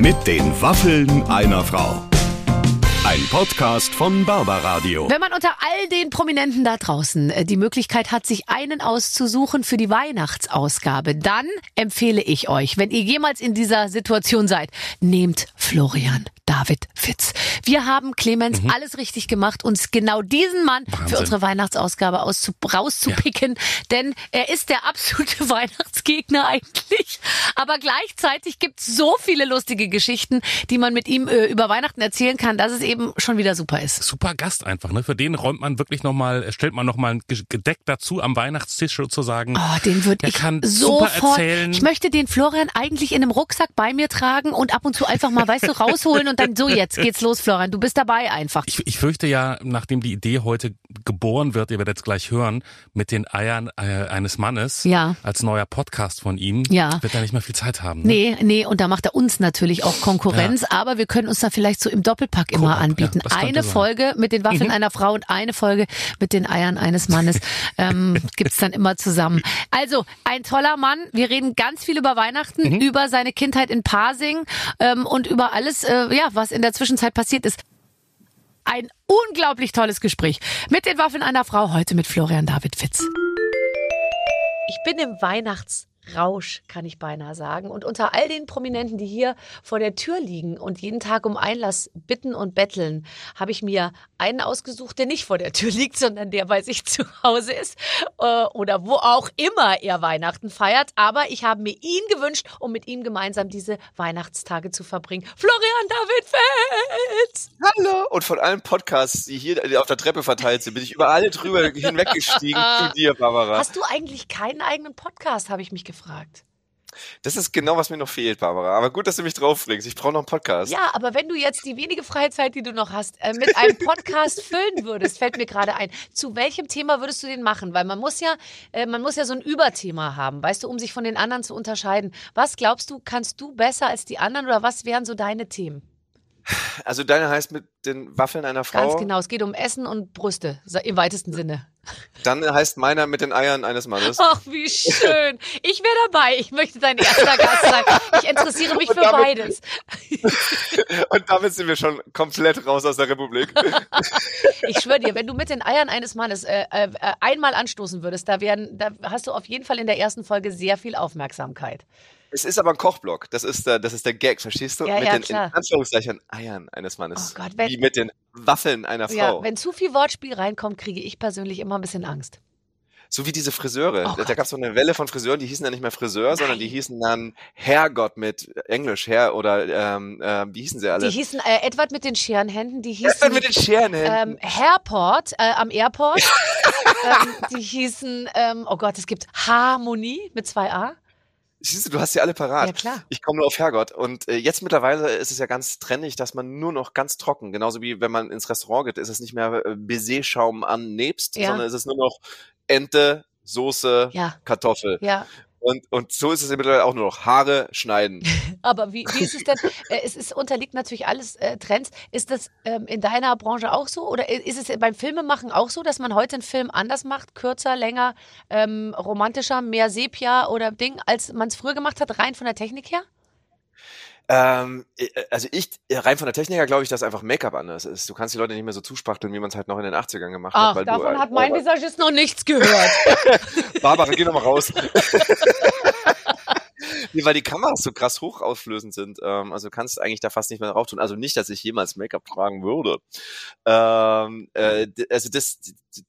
Mit den Waffeln einer Frau. Ein Podcast von Barbaradio. Wenn man unter all den Prominenten da draußen äh, die Möglichkeit hat, sich einen auszusuchen für die Weihnachtsausgabe, dann empfehle ich euch, wenn ihr jemals in dieser Situation seid, nehmt Florian David Fitz. Wir haben Clemens Mhm. alles richtig gemacht, uns genau diesen Mann für Wahnsinn. unsere Weihnachtsausgabe auszu rauszupicken, denn er ist der absolute Weihnachtsgegner eigentlich. Aber gleichzeitig gibt es so viele lustige Geschichten, die man mit ihm äh, über Weihnachten erzählen kann, dass es eben schon wieder super ist. Super Gast einfach, ne? Für den räumt man wirklich nochmal, stellt man nochmal ein Ge- Gedeck dazu am Weihnachtstisch sozusagen. Oh, den würde ich kann super sofort. erzählen. Ich möchte den Florian eigentlich in einem Rucksack bei mir tragen und ab und zu einfach mal, weißt du, rausholen und dann so jetzt geht's los, Florian. Du bist dabei einfach. Ich, ich fürchte ja, nachdem die Idee heute geboren wird, ihr werdet es gleich hören, mit den Eiern äh, eines Mannes Ja. als neuer Podcast von ihm, Ja. wird er nicht mehr viel Zeit haben. Ne? Nee, nee, und da macht er uns natürlich auch Konkurrenz, aber wir können uns da vielleicht so im Doppelpack immer anbieten. ja, eine. Folge mit den Waffeln einer Frau und eine Folge mit den Eiern eines Mannes ähm, gibt's dann immer zusammen. Also, ein toller Mann. Wir reden ganz viel über Weihnachten, über seine Kindheit in Pasing ähm, und über alles, äh, ja, was in der Zwischenzeit passiert ist. Ein unglaublich tolles Gespräch mit den Waffeln einer Frau, heute mit Florian David Fitz. Ich bin im Weihnachtsrausch, kann ich beinahe sagen. Und unter all den Prominenten, die hier vor der Tür liegen und jeden Tag um Einlass bitten und betteln, habe ich mir einen ausgesucht, der nicht vor der Tür liegt, sondern der bei sich zu Hause ist äh, oder wo auch immer er Weihnachten feiert. Aber ich habe mir ihn gewünscht, um mit ihm gemeinsam diese Weihnachtstage zu verbringen. Florian David Fels! Hallo! Und von allen Podcasts, die hier auf der Treppe verteilt sind, bin ich über alle drüber hinweggestiegen zu dir, Barbara. Hast du eigentlich keinen eigenen Podcast, habe ich mich gefragt. Das ist genau, was mir noch fehlt, Barbara. Aber gut, dass du mich draufbringst. Ich brauche noch einen Podcast. Ja, aber wenn du jetzt die wenige freie Zeit, die du noch hast, äh, mit einem Podcast füllen würdest, fällt mir gerade ein. Zu welchem Thema würdest du den machen? Weil man muss ja, äh, man muss ja so ein Überthema haben, weißt du, um sich von den anderen zu unterscheiden. Was glaubst du, kannst du besser als die anderen oder was wären so deine Themen? Also deine heißt mit den Waffeln einer Frau. Ganz genau. Es geht um Essen und Brüste im weitesten Sinne. Dann heißt meiner mit den Eiern eines Mannes. Ach, wie schön. Ich wäre dabei. Ich möchte dein erster Gast sein. Ich interessiere mich Und für damit- beides. Und damit sind wir schon komplett raus aus der Republik. Ich schwöre dir, wenn du mit den Eiern eines Mannes äh, äh, einmal anstoßen würdest, da, wären, da hast du auf jeden Fall in der ersten Folge sehr viel Aufmerksamkeit. Es ist aber ein Kochblock. Das ist der, das ist der Gag, verstehst du? Ja, mit ja, den klar. in Anführungszeichen Eiern eines Mannes. Oh Gott, wenn- Wie mit den Waffeln einer Frau. Ja, wenn zu viel Wortspiel reinkommt, kriege ich persönlich immer ein bisschen Angst. So wie diese Friseure. Oh da gab es so eine Welle von Friseuren, die hießen dann nicht mehr Friseur, sondern die hießen dann Herrgott mit Englisch, Herr oder ähm, äh, wie hießen sie alle? Die hießen äh, Edward mit den Scherenhänden, die Edward hießen mit den Scherenhänden. ähm, Hairport äh, am Airport. ähm, die hießen, ähm, oh Gott, es gibt Harmonie mit zwei A. Siehst du, du hast sie alle parat. Ja, klar. Ich komme nur auf Herrgott. Und äh, jetzt mittlerweile ist es ja ganz trendig, dass man nur noch ganz trocken, genauso wie wenn man ins Restaurant geht, ist es nicht mehr äh, Baiser-Schaum an Nebst, Ja. sondern es ist nur noch Ente, Soße, Ja, Kartoffel. ja. Und, und so ist es mittlerweile auch nur noch Haare schneiden. Aber wie, wie ist es denn? Äh, es ist, unterliegt natürlich alles äh, Trends. Ist das ähm, in deiner Branche auch so? Oder ist es beim Filmemachen auch so, dass man heute einen Film anders macht? Kürzer, länger, ähm, romantischer, mehr Sepia oder Ding, als man es früher gemacht hat, rein von der Technik her? Ähm, äh, also ich, äh, rein von der Technik her glaube ich, dass einfach Make-up anders ist. Du kannst die Leute nicht mehr so zuspachteln, wie man es halt noch in den 80ern gemacht Ach, hat. weil davon du, äh, hat mein äh, Visagist noch nichts gehört. Barbara, geh noch mal raus. nee, weil die Kameras so krass hochauflösend sind. Ähm, also du kannst eigentlich da fast nicht mehr drauf tun. Also nicht, dass ich jemals Make-up tragen würde. Ähm, äh, also das,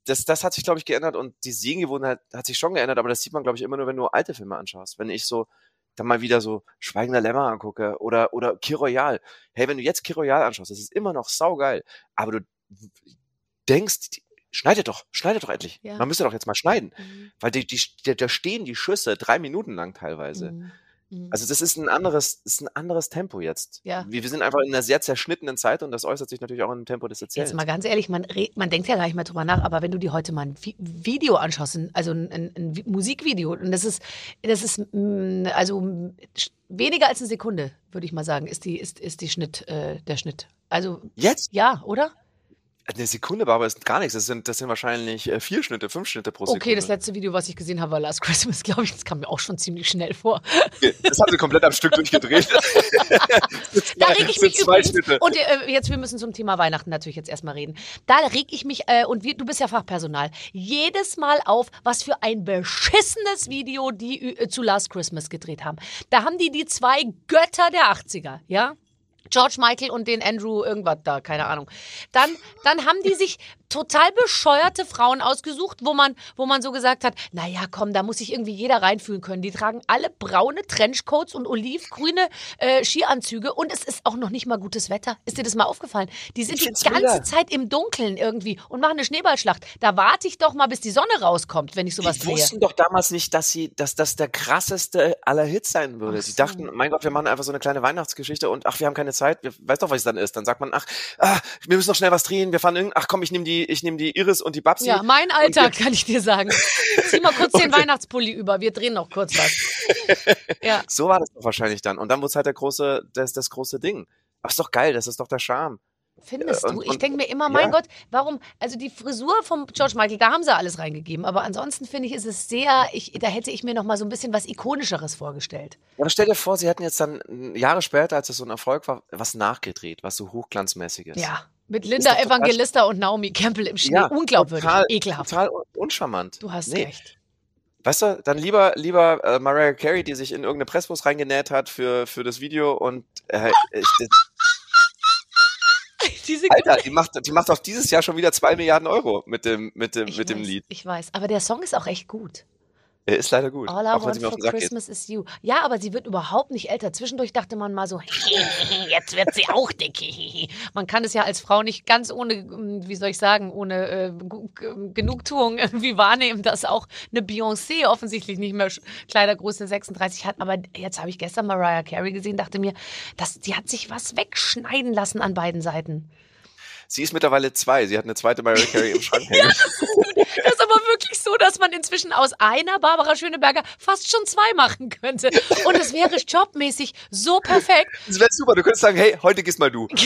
das, das hat sich, glaube ich, geändert und die Sehgewohnheit hat sich schon geändert, aber das sieht man, glaube ich, immer nur, wenn du alte Filme anschaust. Wenn ich so dann mal wieder so Schweigender Lämmer angucke oder, oder Kir Royal. Hey, wenn du jetzt Kir Royal anschaust, das ist immer noch saugeil, aber du denkst, schneidet doch, schneidet doch endlich. Ja. Man müsste doch jetzt mal schneiden. Mhm. Weil die, die, da- da stehen die Schüsse drei Minuten lang teilweise. Mhm. Mhm. Also das ist ein anderes, ist ein anderes Tempo jetzt. Ja. Wir, wir sind einfach in einer sehr zerschnittenen Zeit und das äußert sich natürlich auch in dem Tempo des Erzählens. Jetzt mal ganz ehrlich, man, man denkt ja gar nicht mehr drüber nach, aber wenn du dir heute mal ein Vi Video anschaust, also ein, ein, ein Vi- Musikvideo, und das ist, das ist mm, also weniger als eine Sekunde, würde ich mal sagen, ist die, ist, ist die Schnitt, äh, der Schnitt. Also Jetzt? ja, oder? Eine Sekunde, Barbara, ist gar nichts. Das sind, das sind wahrscheinlich äh, vier Schnitte, fünf Schnitte pro Sekunde. Okay, das letzte Video, was ich gesehen habe, war Last Christmas, glaube ich. Das kam mir auch schon ziemlich schnell vor. Das haben sie komplett am Stück durchgedreht. Da reg ich mich zwei übrigens. Schnitte. Und äh, jetzt, wir müssen zum Thema Weihnachten natürlich jetzt erstmal reden. Da reg ich mich, äh, und wir, du bist ja Fachpersonal, jedes Mal auf, was für ein beschissenes Video die äh, zu Last Christmas gedreht haben. Da haben die die zwei Götter der 80er, ja? George Michael und den Andrew irgendwas da, keine Ahnung. Dann, dann haben die sich total bescheuerte Frauen ausgesucht, wo man, wo man so gesagt hat, naja, komm, da muss sich irgendwie jeder reinfühlen können. Die tragen alle braune Trenchcoats und olivgrüne äh, Skianzüge und es ist auch noch nicht mal gutes Wetter. Ist dir das mal aufgefallen? Die sind Ich die ganze mega. Zeit im Dunkeln irgendwie und machen eine Schneeballschlacht. Da warte ich doch mal, bis die Sonne rauskommt, wenn ich sowas Die drehe. wussten doch damals nicht, dass sie, dass das der krasseste aller Hits sein würde. Ach Sie so. dachten, mein Gott, wir machen einfach so eine kleine Weihnachtsgeschichte und ach, wir haben keine Zeit. Wir, weiß doch, was es dann ist. Dann sagt man, ach, ah, wir müssen noch schnell was drehen. Wir fahren irgend, ach komm, ich nehme die, ich nehme die Iris und die Babsi. Ja, mein Alltag, kann ich dir sagen. Zieh mal kurz den Weihnachtspulli über, wir drehen noch kurz was. Ja. So war das doch wahrscheinlich dann. Und dann wurde halt der große, das, das große Ding. Aber ist doch geil, das ist doch der Charme. Findest Äh, du? und- ich und- denke mir immer, mein ja. Gott, warum? Also die Frisur vom George Michael, da haben sie alles reingegeben. Aber ansonsten finde ich, ist es sehr, ich, da hätte ich mir noch mal so ein bisschen was Ikonischeres vorgestellt. Ja, aber stell dir vor, sie hätten jetzt dann mm, Jahre später, als es so ein Erfolg war, was nachgedreht, was so hochglanzmäßiges. Ja. Mit Linda Evangelista und Naomi Campbell im Schnee. Ja, Unglaubwürdig. total, Ekelhaft. Total un- uncharmant. Du hast Nee. recht. Weißt du, dann lieber, lieber äh, Mariah Carey, die sich in irgendeine Presswurst reingenäht hat für, für das Video und äh, ich, Diese Alter, die macht, die macht auch dieses Jahr schon wieder zwei Milliarden Euro mit dem, mit dem, ich mit dem weiß, Lied. Ich weiß, aber der Song ist auch echt gut. Er ist leider gut. All I auch want for Sack geht. Christmas is you. Ja, aber sie wird überhaupt nicht älter. Zwischendurch dachte man mal so, jetzt wird sie auch dick. Man kann es ja als Frau nicht ganz ohne, ähm, wie soll ich sagen, ohne äh, G- Genugtuung irgendwie wahrnehmen, dass auch eine Beyoncé offensichtlich nicht mehr Kleidergröße 36 hat. Aber jetzt habe ich gestern Mariah Carey gesehen, dachte mir, das, die hat sich was wegschneiden lassen an beiden Seiten. Sie ist mittlerweile zwei. Sie hat eine zweite Mariah Carey im Schrank hängen. Das ist aber wirklich so, dass man inzwischen aus einer Barbara Schöneberger fast schon zwei machen könnte. Und es wäre jobmäßig so perfekt. Das wäre super. Du könntest sagen, hey, heute gehst mal du.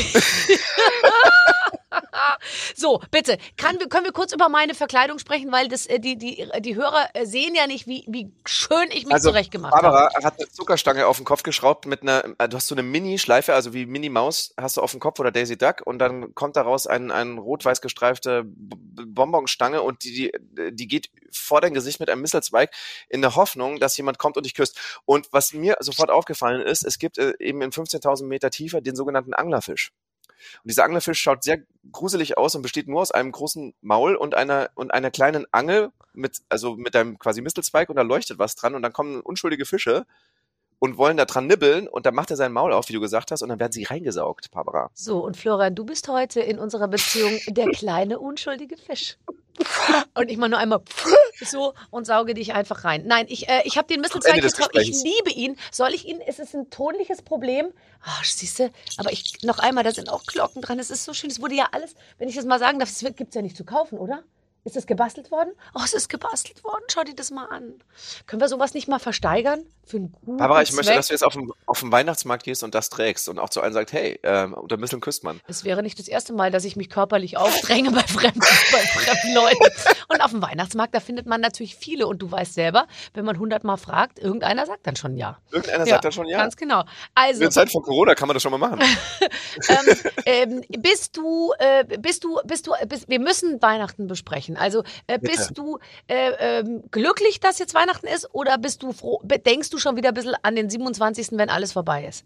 So, bitte, kann, können wir kurz über meine Verkleidung sprechen, weil das, äh, die, die, die Hörer äh, sehen ja nicht, wie, wie schön ich mich Also, zurechtgemacht Barbara habe. hat eine Zuckerstange auf den Kopf geschraubt mit einer, äh, du hast so eine Mini-Schleife, also wie Minnie Maus hast du auf dem Kopf oder Daisy Duck und dann kommt daraus ein, ein rot-weiß gestreifte Bonbonstange und die, die, die geht vor dein Gesicht mit einem Mistelzweig in der Hoffnung, dass jemand kommt und dich küsst. Und was mir sofort aufgefallen ist, es gibt eben in 15.000 Meter Tiefe den sogenannten Anglerfisch. Und dieser Anglerfisch schaut sehr gruselig aus und besteht nur aus einem großen Maul und einer und einer kleinen Angel mit also mit einem quasi Mistelzweig und da leuchtet was dran und dann kommen unschuldige Fische und wollen da dran nibbeln und dann macht er sein Maul auf, wie du gesagt hast, und dann werden sie reingesaugt, Barbara. So, und Florian, du bist heute in unserer Beziehung der kleine, unschuldige Fisch. Und ich mache nur einmal so und sauge dich einfach rein. Nein, ich, äh, ich habe den Mistelzweig getragen. Ich liebe ihn. Soll ich ihn? Ist es ein tonliches Problem? Ach, siehst du, aber ich noch einmal, da sind auch Glocken dran. Es ist so schön. Es wurde ja alles, wenn ich das mal sagen darf, es gibt es ja nicht zu kaufen, oder? Ist das gebastelt worden? Oh, es ist gebastelt worden. Schau dir das mal an. Können wir sowas nicht mal versteigern? Für einen guten Barbara, ich möchte, Zweck? dass du jetzt auf den, auf den Weihnachtsmarkt gehst und das trägst und auch zu allen sagt, hey, ähm, unter Misteln küsst man. Es wäre nicht das erste Mal, dass ich mich körperlich aufdränge bei fremden, bei fremden Leuten. Und auf dem Weihnachtsmarkt, da findet man natürlich viele. Und du weißt selber, wenn man hundertmal fragt, irgendeiner sagt dann schon ja. Irgendeiner sagt dann schon ja. Ganz genau. In Also, der Zeit von Corona kann man das schon mal machen. ähm, ähm, bist du, äh, bist du, bist du, bist, wir müssen Weihnachten besprechen. Also, äh, bist du äh, ähm, glücklich, dass jetzt Weihnachten ist? Oder bist du froh, denkst du schon wieder ein bisschen an den 27., wenn alles vorbei ist?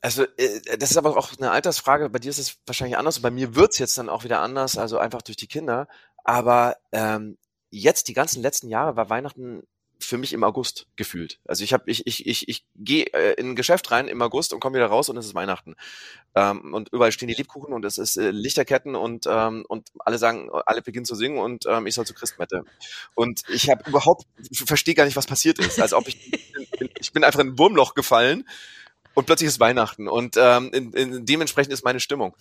Also, äh, das ist aber auch eine Altersfrage. Bei dir ist es wahrscheinlich anders und bei mir wird's jetzt dann auch wieder anders, also einfach durch die Kinder. Aber ähm, jetzt, die ganzen letzten Jahre, war Weihnachten für mich im August gefühlt. Also ich habe ich ich ich ich gehe äh, in ein Geschäft rein im August und komme wieder raus und es ist Weihnachten. Ähm, und überall stehen die Lebkuchen und es ist äh, Lichterketten und ähm, und alle sagen, alle beginnen zu singen und ähm, ich soll zur Christmette. Und ich habe überhaupt verstehe gar nicht, was passiert ist. Als ob ich ich bin einfach in ein Wurmloch gefallen und plötzlich ist Weihnachten und ähm, in, in, dementsprechend ist meine Stimmung.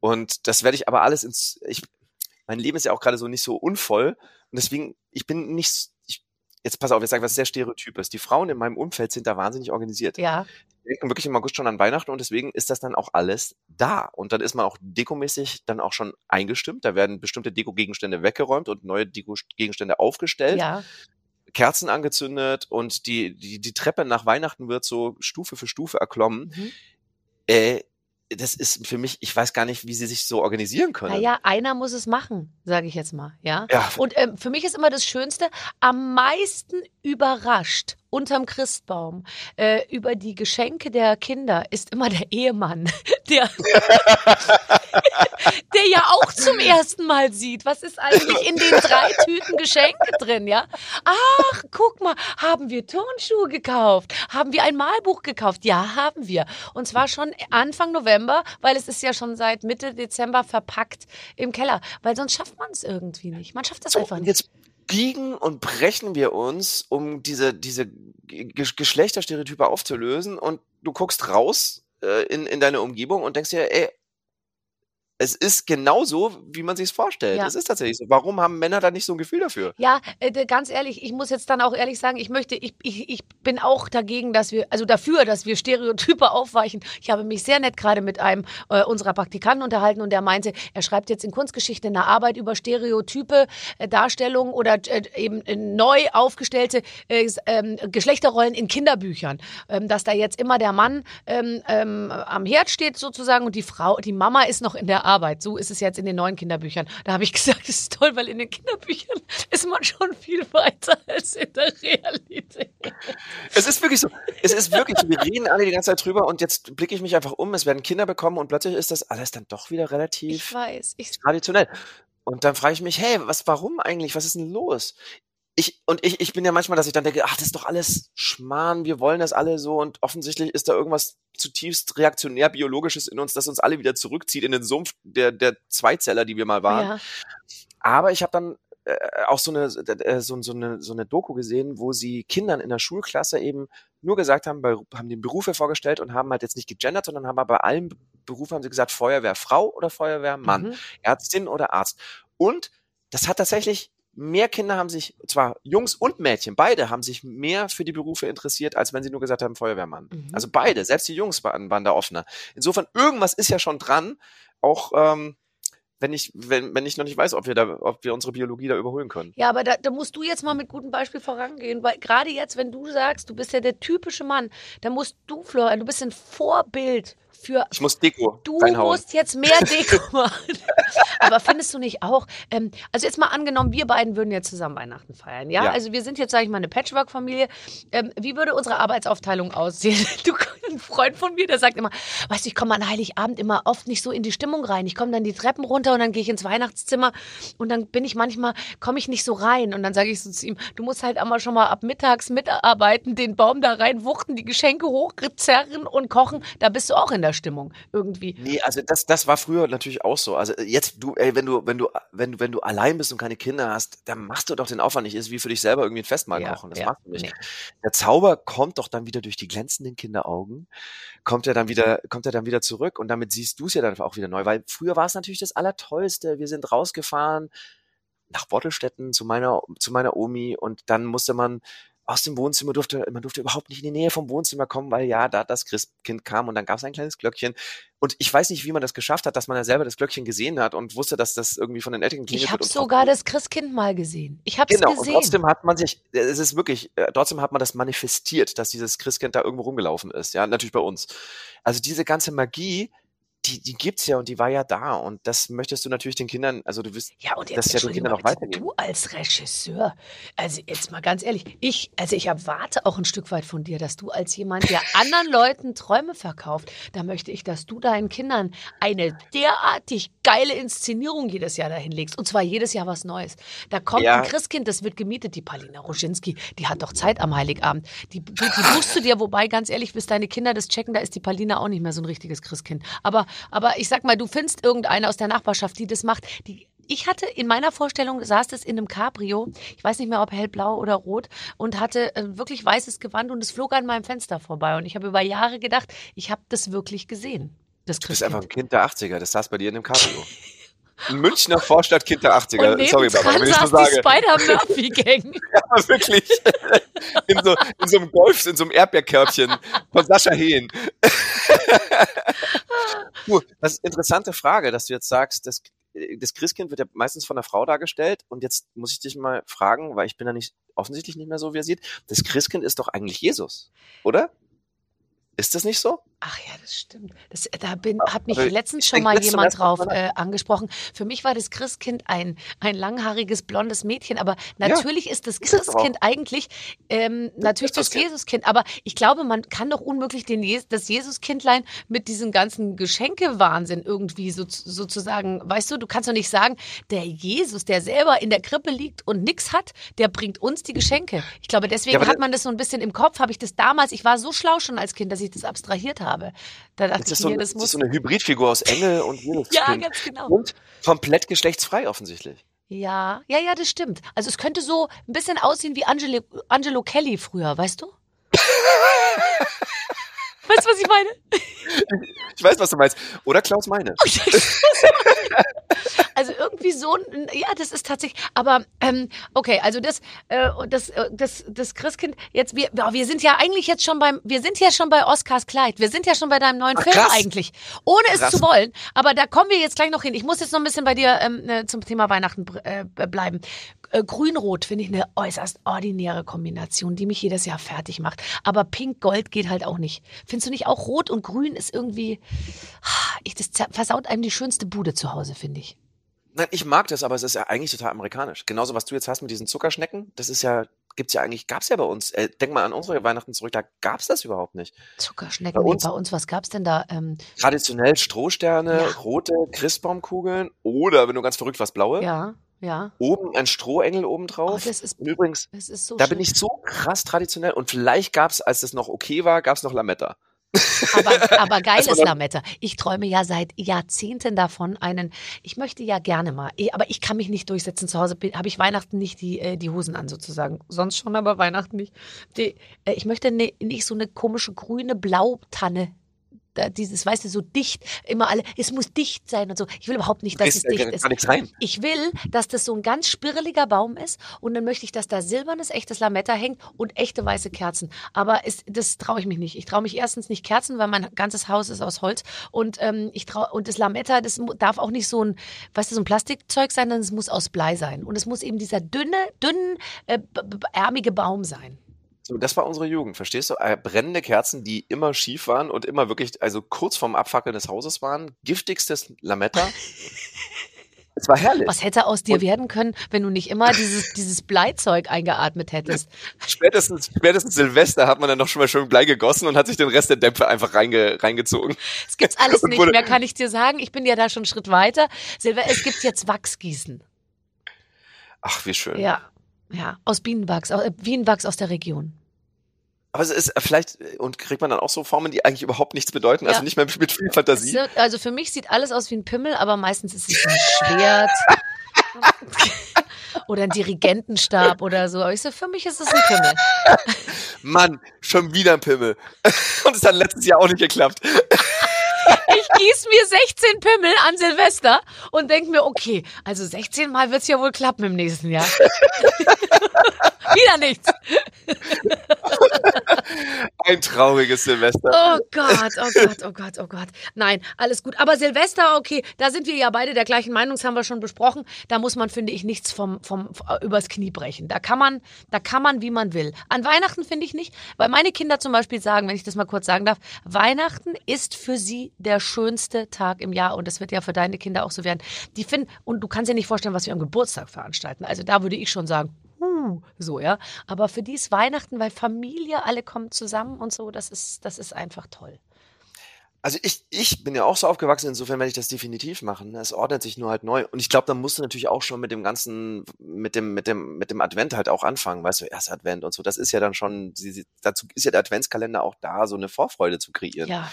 Und das werde ich aber alles ins ich mein Leben ist ja auch gerade so nicht so unvoll und deswegen ich bin nicht ich jetzt pass auf, jetzt sage ich was sehr Stereotypes. Die Frauen in meinem Umfeld sind da wahnsinnig organisiert. Ja. Die denken wirklich im August schon an Weihnachten und deswegen ist das dann auch alles da. Und dann ist man auch dekomäßig dann auch schon eingestimmt. Da werden bestimmte Deko-Gegenstände weggeräumt und neue Deko-Gegenstände aufgestellt. Ja. Kerzen angezündet und die, die, die Treppe nach Weihnachten wird so Stufe für Stufe erklommen. Mhm. Äh, das ist für mich, ich weiß gar nicht, wie sie sich so organisieren können. Naja, einer muss es machen, sage ich jetzt mal. Ja. Ja. Und ähm, für mich ist immer das Schönste, am meisten überrascht unterm Christbaum äh, über die Geschenke der Kinder ist immer der Ehemann, der, der ja auch zum ersten Mal sieht, was ist eigentlich in den drei Tüten Geschenke drin, ja? Ach, guck mal, haben wir Turnschuhe gekauft? Haben wir ein Malbuch gekauft? Ja, haben wir. Und zwar schon Anfang November, weil es ist ja schon seit Mitte Dezember verpackt im Keller, weil sonst schafft man es irgendwie nicht. Man schafft das So, einfach nicht. jetzt biegen und brechen wir uns, um diese, diese Ge Geschlechterstereotype aufzulösen. Und du guckst raus äh, in, in deine Umgebung und denkst dir, ey, es ist genauso, wie man sich es vorstellt. Ja. Es ist tatsächlich so. Warum haben Männer da nicht so ein Gefühl dafür? Ja, äh, ganz ehrlich, ich muss jetzt dann auch ehrlich sagen, ich möchte, ich, ich, ich bin auch dagegen, dass wir, also dafür, dass wir Stereotype aufweichen. Ich habe mich sehr nett gerade mit einem äh, unserer Praktikanten unterhalten und der meinte, er schreibt jetzt in Kunstgeschichte eine Arbeit über Stereotype, äh, Darstellungen oder äh, eben äh, neu aufgestellte äh, ähm, Geschlechterrollen in Kinderbüchern. Ähm, dass da jetzt immer der Mann ähm, am Herd steht sozusagen und die Frau, die Mama ist noch in der Arbeit. So ist es jetzt in den neuen Kinderbüchern. Da habe ich gesagt, das ist toll, weil in den Kinderbüchern ist man schon viel weiter als in der Realität. Es ist wirklich so. Es ist wirklich, so. wir reden alle die ganze Zeit drüber und jetzt blicke ich mich einfach um. Es werden Kinder bekommen und plötzlich ist das alles dann doch wieder Ich relativ weiß. Ich, traditionell. Und dann frage ich mich, hey, was, warum eigentlich? Was ist denn los? Ich, und ich, ich bin ja manchmal, dass ich dann denke, ach, das ist doch alles Schmarrn, wir wollen das alle so und offensichtlich ist da irgendwas zutiefst reaktionär biologisches in uns, das uns alle wieder zurückzieht in den Sumpf der, der Zweizeller, die wir mal waren. ja. Aber ich habe dann äh, auch so eine, äh, so, so, eine, so eine Doku gesehen, wo sie Kindern in der Schulklasse eben nur gesagt haben, bei, haben den Berufe vorgestellt und haben halt jetzt nicht gegendert, sondern haben aber bei allen Berufen haben sie gesagt, Feuerwehrfrau oder Feuerwehrmann, Mhm. Ärztin oder Arzt. Und das hat tatsächlich mehr Kinder haben sich, zwar Jungs und Mädchen, beide haben sich mehr für die Berufe interessiert, als wenn sie nur gesagt haben, Feuerwehrmann. Mhm. Also beide, selbst die Jungs waren, waren da offener. Insofern, irgendwas ist ja schon dran, auch ähm, wenn ich, wenn, wenn ich noch nicht weiß, ob wir da, ob wir unsere Biologie da überholen können. Ja, aber da, da musst du jetzt mal mit gutem Beispiel vorangehen, weil gerade jetzt, wenn du sagst, du bist ja der typische Mann, dann musst du, Florian, du bist ein Vorbild für Ich muss Deko Du reinhauen. musst jetzt mehr Deko machen. Aber findest du nicht auch? Ähm, also jetzt mal angenommen, wir beiden würden jetzt zusammen Weihnachten feiern, ja? Ja. Also wir sind jetzt, sage ich mal, eine Patchwork-Familie. Ähm, wie würde unsere Arbeitsaufteilung aussehen? Du, ein Freund von mir, der sagt immer, weißt du, ich komme an Heiligabend immer oft nicht so in die Stimmung rein. Ich komme dann die Treppen runter und dann gehe ich ins Weihnachtszimmer und dann bin ich manchmal, komme ich nicht so rein. Und dann sage ich so zu ihm, du musst halt einmal schon mal ab mittags mitarbeiten, den Baum da rein wuchten, die Geschenke hochzerren und kochen. Da bist du auch in der Stimmung irgendwie. Nee, also das, das war früher natürlich auch so. Also jetzt, du, ey, wenn du, wenn du, wenn du, wenn du allein bist und keine Kinder hast, dann machst du doch den Aufwand nicht. Ist wie für dich selber irgendwie ein Festmahl Ja, kochen. Das ja, machst du nicht. nee. Der Zauber kommt doch dann wieder durch die glänzenden Kinderaugen, kommt er dann wieder, kommt er dann wieder zurück und damit siehst du es ja dann auch wieder neu. Weil früher war es natürlich das Allertollste. Wir sind rausgefahren nach Bottelstetten zu meiner, zu meiner Omi und dann musste man aus dem Wohnzimmer durfte, man durfte überhaupt nicht in die Nähe vom Wohnzimmer kommen, weil ja, da das Christkind kam und dann gab es ein kleines Glöckchen. Und ich weiß nicht, wie man das geschafft hat, dass man ja selber das Glöckchen gesehen hat und wusste, dass das irgendwie von den Eltern geklingelt Ich habe sogar das Christkind mal gesehen. Ich habe es Genau, gesehen. trotzdem hat man sich, äh, es ist wirklich, äh, trotzdem hat man das manifestiert, dass dieses Christkind da irgendwo rumgelaufen ist, ja, natürlich bei uns. Also diese ganze Magie, die, die gibt's ja und die war ja da und das möchtest du natürlich den Kindern, also du wirst, ja, und jetzt das ja den Kindern auch aber weitergeben. du als Regisseur, also jetzt mal ganz ehrlich, ich, also ich erwarte auch ein Stück weit von dir, dass du als jemand, der anderen Leuten Träume verkauft, da möchte ich, dass du deinen Kindern eine derartig geile Inszenierung jedes Jahr dahin legst und zwar jedes Jahr was Neues. Da kommt Ja. ein Christkind, das wird gemietet, die Paulina Roschinski, die hat doch Zeit am Heiligabend. Die, die, die buchst du dir, wobei ganz ehrlich, bis deine Kinder das checken, da ist die Paulina auch nicht mehr so ein richtiges Christkind. Aber, aber ich sag mal, du findest irgendeine aus der Nachbarschaft, die das macht. Die, ich hatte in meiner Vorstellung, saß das in einem Cabrio, ich weiß nicht mehr, ob hellblau oder rot, und hatte äh, wirklich weißes Gewand und es flog an meinem Fenster vorbei. Und ich habe über Jahre gedacht, ich habe das wirklich gesehen. Das Du bist einfach ein Kind der 80er, das saß bei dir in dem Cabrio. Ein Münchner Vorstadtkind der 80er. Und Sorry, nebendran wenn ich so saß die sage. Spider-Murphy-Gang. Ja, wirklich. In so, in so einem Golf, in so einem Erdbeerkörbchen von Sascha Hehn. du, das ist eine interessante Frage, dass du jetzt sagst, das, das Christkind wird ja meistens von einer Frau dargestellt. Und jetzt muss ich dich mal fragen, weil ich bin da nicht offensichtlich nicht mehr so, wie er sieht. Das Christkind ist doch eigentlich Jesus, oder? Ist das nicht so? Ach ja, das stimmt. Das, da bin, hat mich Aber letztens schon mal jemand drauf äh, angesprochen. Für mich war das Christkind ein, ein langhaariges, blondes Mädchen. Aber Ja, natürlich ist das ist auch. Christkind eigentlich ähm, natürlich das Christuskind. Jesuskind. Aber ich glaube, man kann doch unmöglich den Je das Jesuskindlein mit diesem ganzen Geschenkewahnsinn irgendwie so, sozusagen, weißt du, du kannst doch nicht sagen, der Jesus, der selber in der Krippe liegt und nichts hat, der bringt uns die Geschenke. Ich glaube, deswegen aber hat man das so ein bisschen im Kopf, habe ich das damals, ich war so schlau schon als Kind, dass ich das abstrahiert habe. Da dachte Das ich ist, so, mir, das das ist muss. so eine Hybridfigur aus Engel und Jesus. Ja, ganz genau. Und komplett geschlechtsfrei offensichtlich. Ja, ja, ja, das stimmt. Also es könnte so ein bisschen aussehen wie Angelo, Angelo Kelly früher, weißt du? weißt du, was ich meine? Ich weiß, was du meinst. Oder Klaus Meine. Also irgendwie so, ein- ja, das ist tatsächlich, aber ähm, okay, also das, äh, das, äh, das, das Christkind, jetzt, wir, wir sind ja eigentlich jetzt schon beim, wir sind ja schon bei Oscars Kleid, wir sind ja schon bei deinem neuen Ach, Film krass. eigentlich, ohne es Krass. zu wollen, aber da kommen wir jetzt gleich noch hin. Ich muss jetzt noch ein bisschen bei dir ähm, äh, zum Thema Weihnachten äh, bleiben. Äh, Grün-Rot finde ich eine äußerst ordinäre Kombination, die mich jedes Jahr fertig macht, aber Pink-Gold geht halt auch nicht. Findest du nicht auch Rot und Grün ist irgendwie, ich, das versaut einem die schönste Bude zu Hause, finde ich. Nein, ich mag das, aber es ist ja eigentlich total amerikanisch. Genauso, was du jetzt hast mit diesen Zuckerschnecken, das ist ja, gibt's ja eigentlich, gab's ja bei uns. Äh, denk mal an unsere Weihnachten zurück, da gab's das überhaupt nicht. Zuckerschnecken. Bei uns- bei uns, was gab's denn da? Ähm, Traditionell Strohsterne, Ja. rote Christbaumkugeln oder, wenn du ganz verrückt warst, blaue. ja, ja. Oben ein Strohengel Oh, obendrauf. das ist, übrigens, das ist so da schön. bin ich so krass traditionell und vielleicht gab's, als das noch okay war, gab's noch Lametta. Aber, aber geiles Lametta. Ich träume ja seit Jahrzehnten davon, einen, ich möchte ja gerne mal, eh, aber ich kann mich nicht durchsetzen. Zu Hause habe ich Weihnachten nicht die, äh, die Hosen an sozusagen. Sonst schon, aber Weihnachten nicht. Die, äh, ich möchte ne, nicht so eine komische grüne Blautanne. Da, dieses, weißt du, so dicht, immer alle, es muss dicht sein und so. Ich will überhaupt nicht, dass es dicht ist. rein. Ich will, dass das so ein ganz spirreliger Baum ist und dann möchte ich, dass da silbernes, echtes Lametta hängt und echte weiße Kerzen. Aber es, das traue ich mich nicht. Ich traue mich erstens nicht Kerzen, weil mein ganzes Haus ist aus Holz und ähm, ich trau und das Lametta, das darf auch nicht so ein, weißt du, so ein Plastikzeug sein, sondern es muss aus Blei sein und es muss eben dieser dünne, dünnen, äh, ärmige Baum sein. So, das war unsere Jugend, verstehst du? Äh, brennende Kerzen, die immer schief waren und immer wirklich, also kurz vorm Abfackeln des Hauses waren. Giftigstes Lametta. es war herrlich. Was hätte aus dir Und- werden können, wenn du nicht immer dieses, dieses Bleizeug eingeatmet hättest? Spätestens, spätestens Silvester hat man dann noch schon mal schön Blei gegossen und hat sich den Rest der Dämpfe einfach reinge, reingezogen. Es gibt's alles nicht mehr, kann ich dir sagen. Ich bin ja da schon einen Schritt weiter. Silber, es gibt jetzt Wachsgießen. Ach, wie schön. Ja, ja, aus Bienenwachs, au- äh, Bienenwachs aus der Region. Aber es ist äh, vielleicht, äh, und kriegt man dann auch so Formen, die eigentlich überhaupt nichts bedeuten, also Ja. nicht mehr mit viel Fantasie. So, Also für mich sieht alles aus wie ein Pimmel, aber meistens ist es ein Schwert. oder ein Dirigentenstab oder so. Aber ich so, für mich ist es ein Pimmel. Mann, schon wieder ein Pimmel. Und es hat letztes Jahr auch nicht geklappt. Ich gieß mir 16 Pimmel an Silvester und denk mir, okay, also 16 Mal wird's ja wohl klappen im nächsten Jahr. Wieder nichts. Ein trauriges Silvester. Oh Gott, oh Gott, oh Gott, oh Gott. Nein, alles gut. Aber Silvester, okay, da sind wir ja beide der gleichen Meinung, das haben wir schon besprochen. Da muss man, finde ich, nichts vom, vom, äh, übers Knie brechen. Da kann man, da kann man, wie man will. An Weihnachten finde ich nicht, weil meine Kinder zum Beispiel sagen, wenn ich das mal kurz sagen darf, Weihnachten ist für sie der schönste Tag im Jahr und das wird ja für deine Kinder auch so werden. Die finden, und du kannst dir nicht vorstellen, was wir am Geburtstag veranstalten. Also da würde ich schon sagen, huh, so, ja. Aber für die ist Weihnachten, weil Familie, alle kommen zusammen und so, das ist, das ist einfach toll. Also ich, ich bin ja auch so aufgewachsen, insofern werde ich das definitiv machen. Es ordnet sich nur halt neu. Und ich glaube, da musst du natürlich auch schon mit dem ganzen, mit dem, mit dem, mit dem Advent halt auch anfangen, weißt du, erst Advent und so. Das ist ja dann schon, dazu ist ja der Adventskalender auch da, so eine Vorfreude zu kreieren. Ja,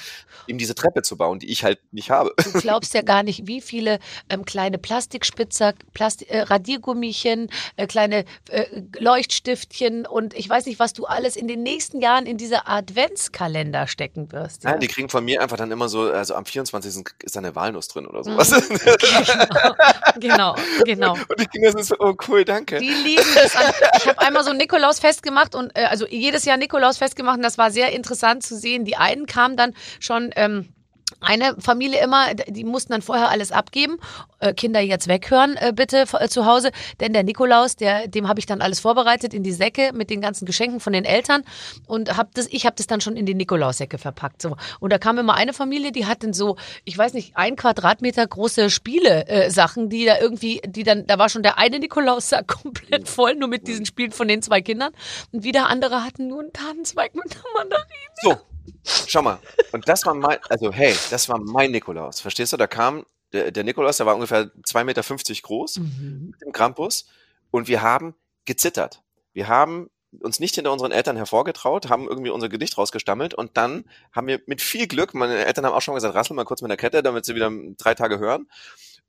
Eben diese Treppe zu bauen, die ich halt nicht habe. du glaubst ja gar nicht, wie viele ähm, kleine Plastikspitzer, Plasti äh, Radiergummischen, äh, kleine äh, Leuchtstiftchen und ich weiß nicht, was du alles in den nächsten Jahren in diese Adventskalender stecken wirst. Ja? Nein, die kriegen von mir einfach einfach dann immer so, also am 24. ist da eine Walnuss drin oder sowas. Mhm. genau, genau. Und die Kinder sind so, oh cool, danke. Die lieben das. An. Ich habe einmal so ein Nikolausfest gemacht und äh, also jedes Jahr Nikolausfest gemacht und das war sehr interessant zu sehen. Die einen kamen dann schon ähm, eine Familie immer, die mussten dann vorher alles abgeben. Äh, Kinder jetzt weghören, äh, bitte äh, zu Hause. Denn der Nikolaus, der, dem habe ich dann alles vorbereitet in die Säcke mit den ganzen Geschenken von den Eltern. Und hab das, ich habe das dann schon in die Nikolaussäcke verpackt. So. Und da kam immer eine Familie, die hatten so, ich weiß nicht, ein Quadratmeter große Spiele-Sachen, die da irgendwie, die dann, da war schon der eine Nikolaussack komplett voll, nur mit diesen Spielen von den zwei Kindern. Und wieder andere hatten nur einen Tannenzweig mit einer Mandarine. So, schau mal. Und das war mein, also hey, das war mein Nikolaus. Verstehst du? Da kam der, der Nikolaus, der war ungefähr 2,50 Meter groß Mhm. mit dem Krampus und wir haben gezittert. Wir haben uns nicht hinter unseren Eltern hervorgetraut, haben irgendwie unser Gedicht rausgestammelt und dann haben wir mit viel Glück, meine Eltern haben auch schon gesagt, rassel mal kurz mit der Kette, damit sie wieder drei Tage hören.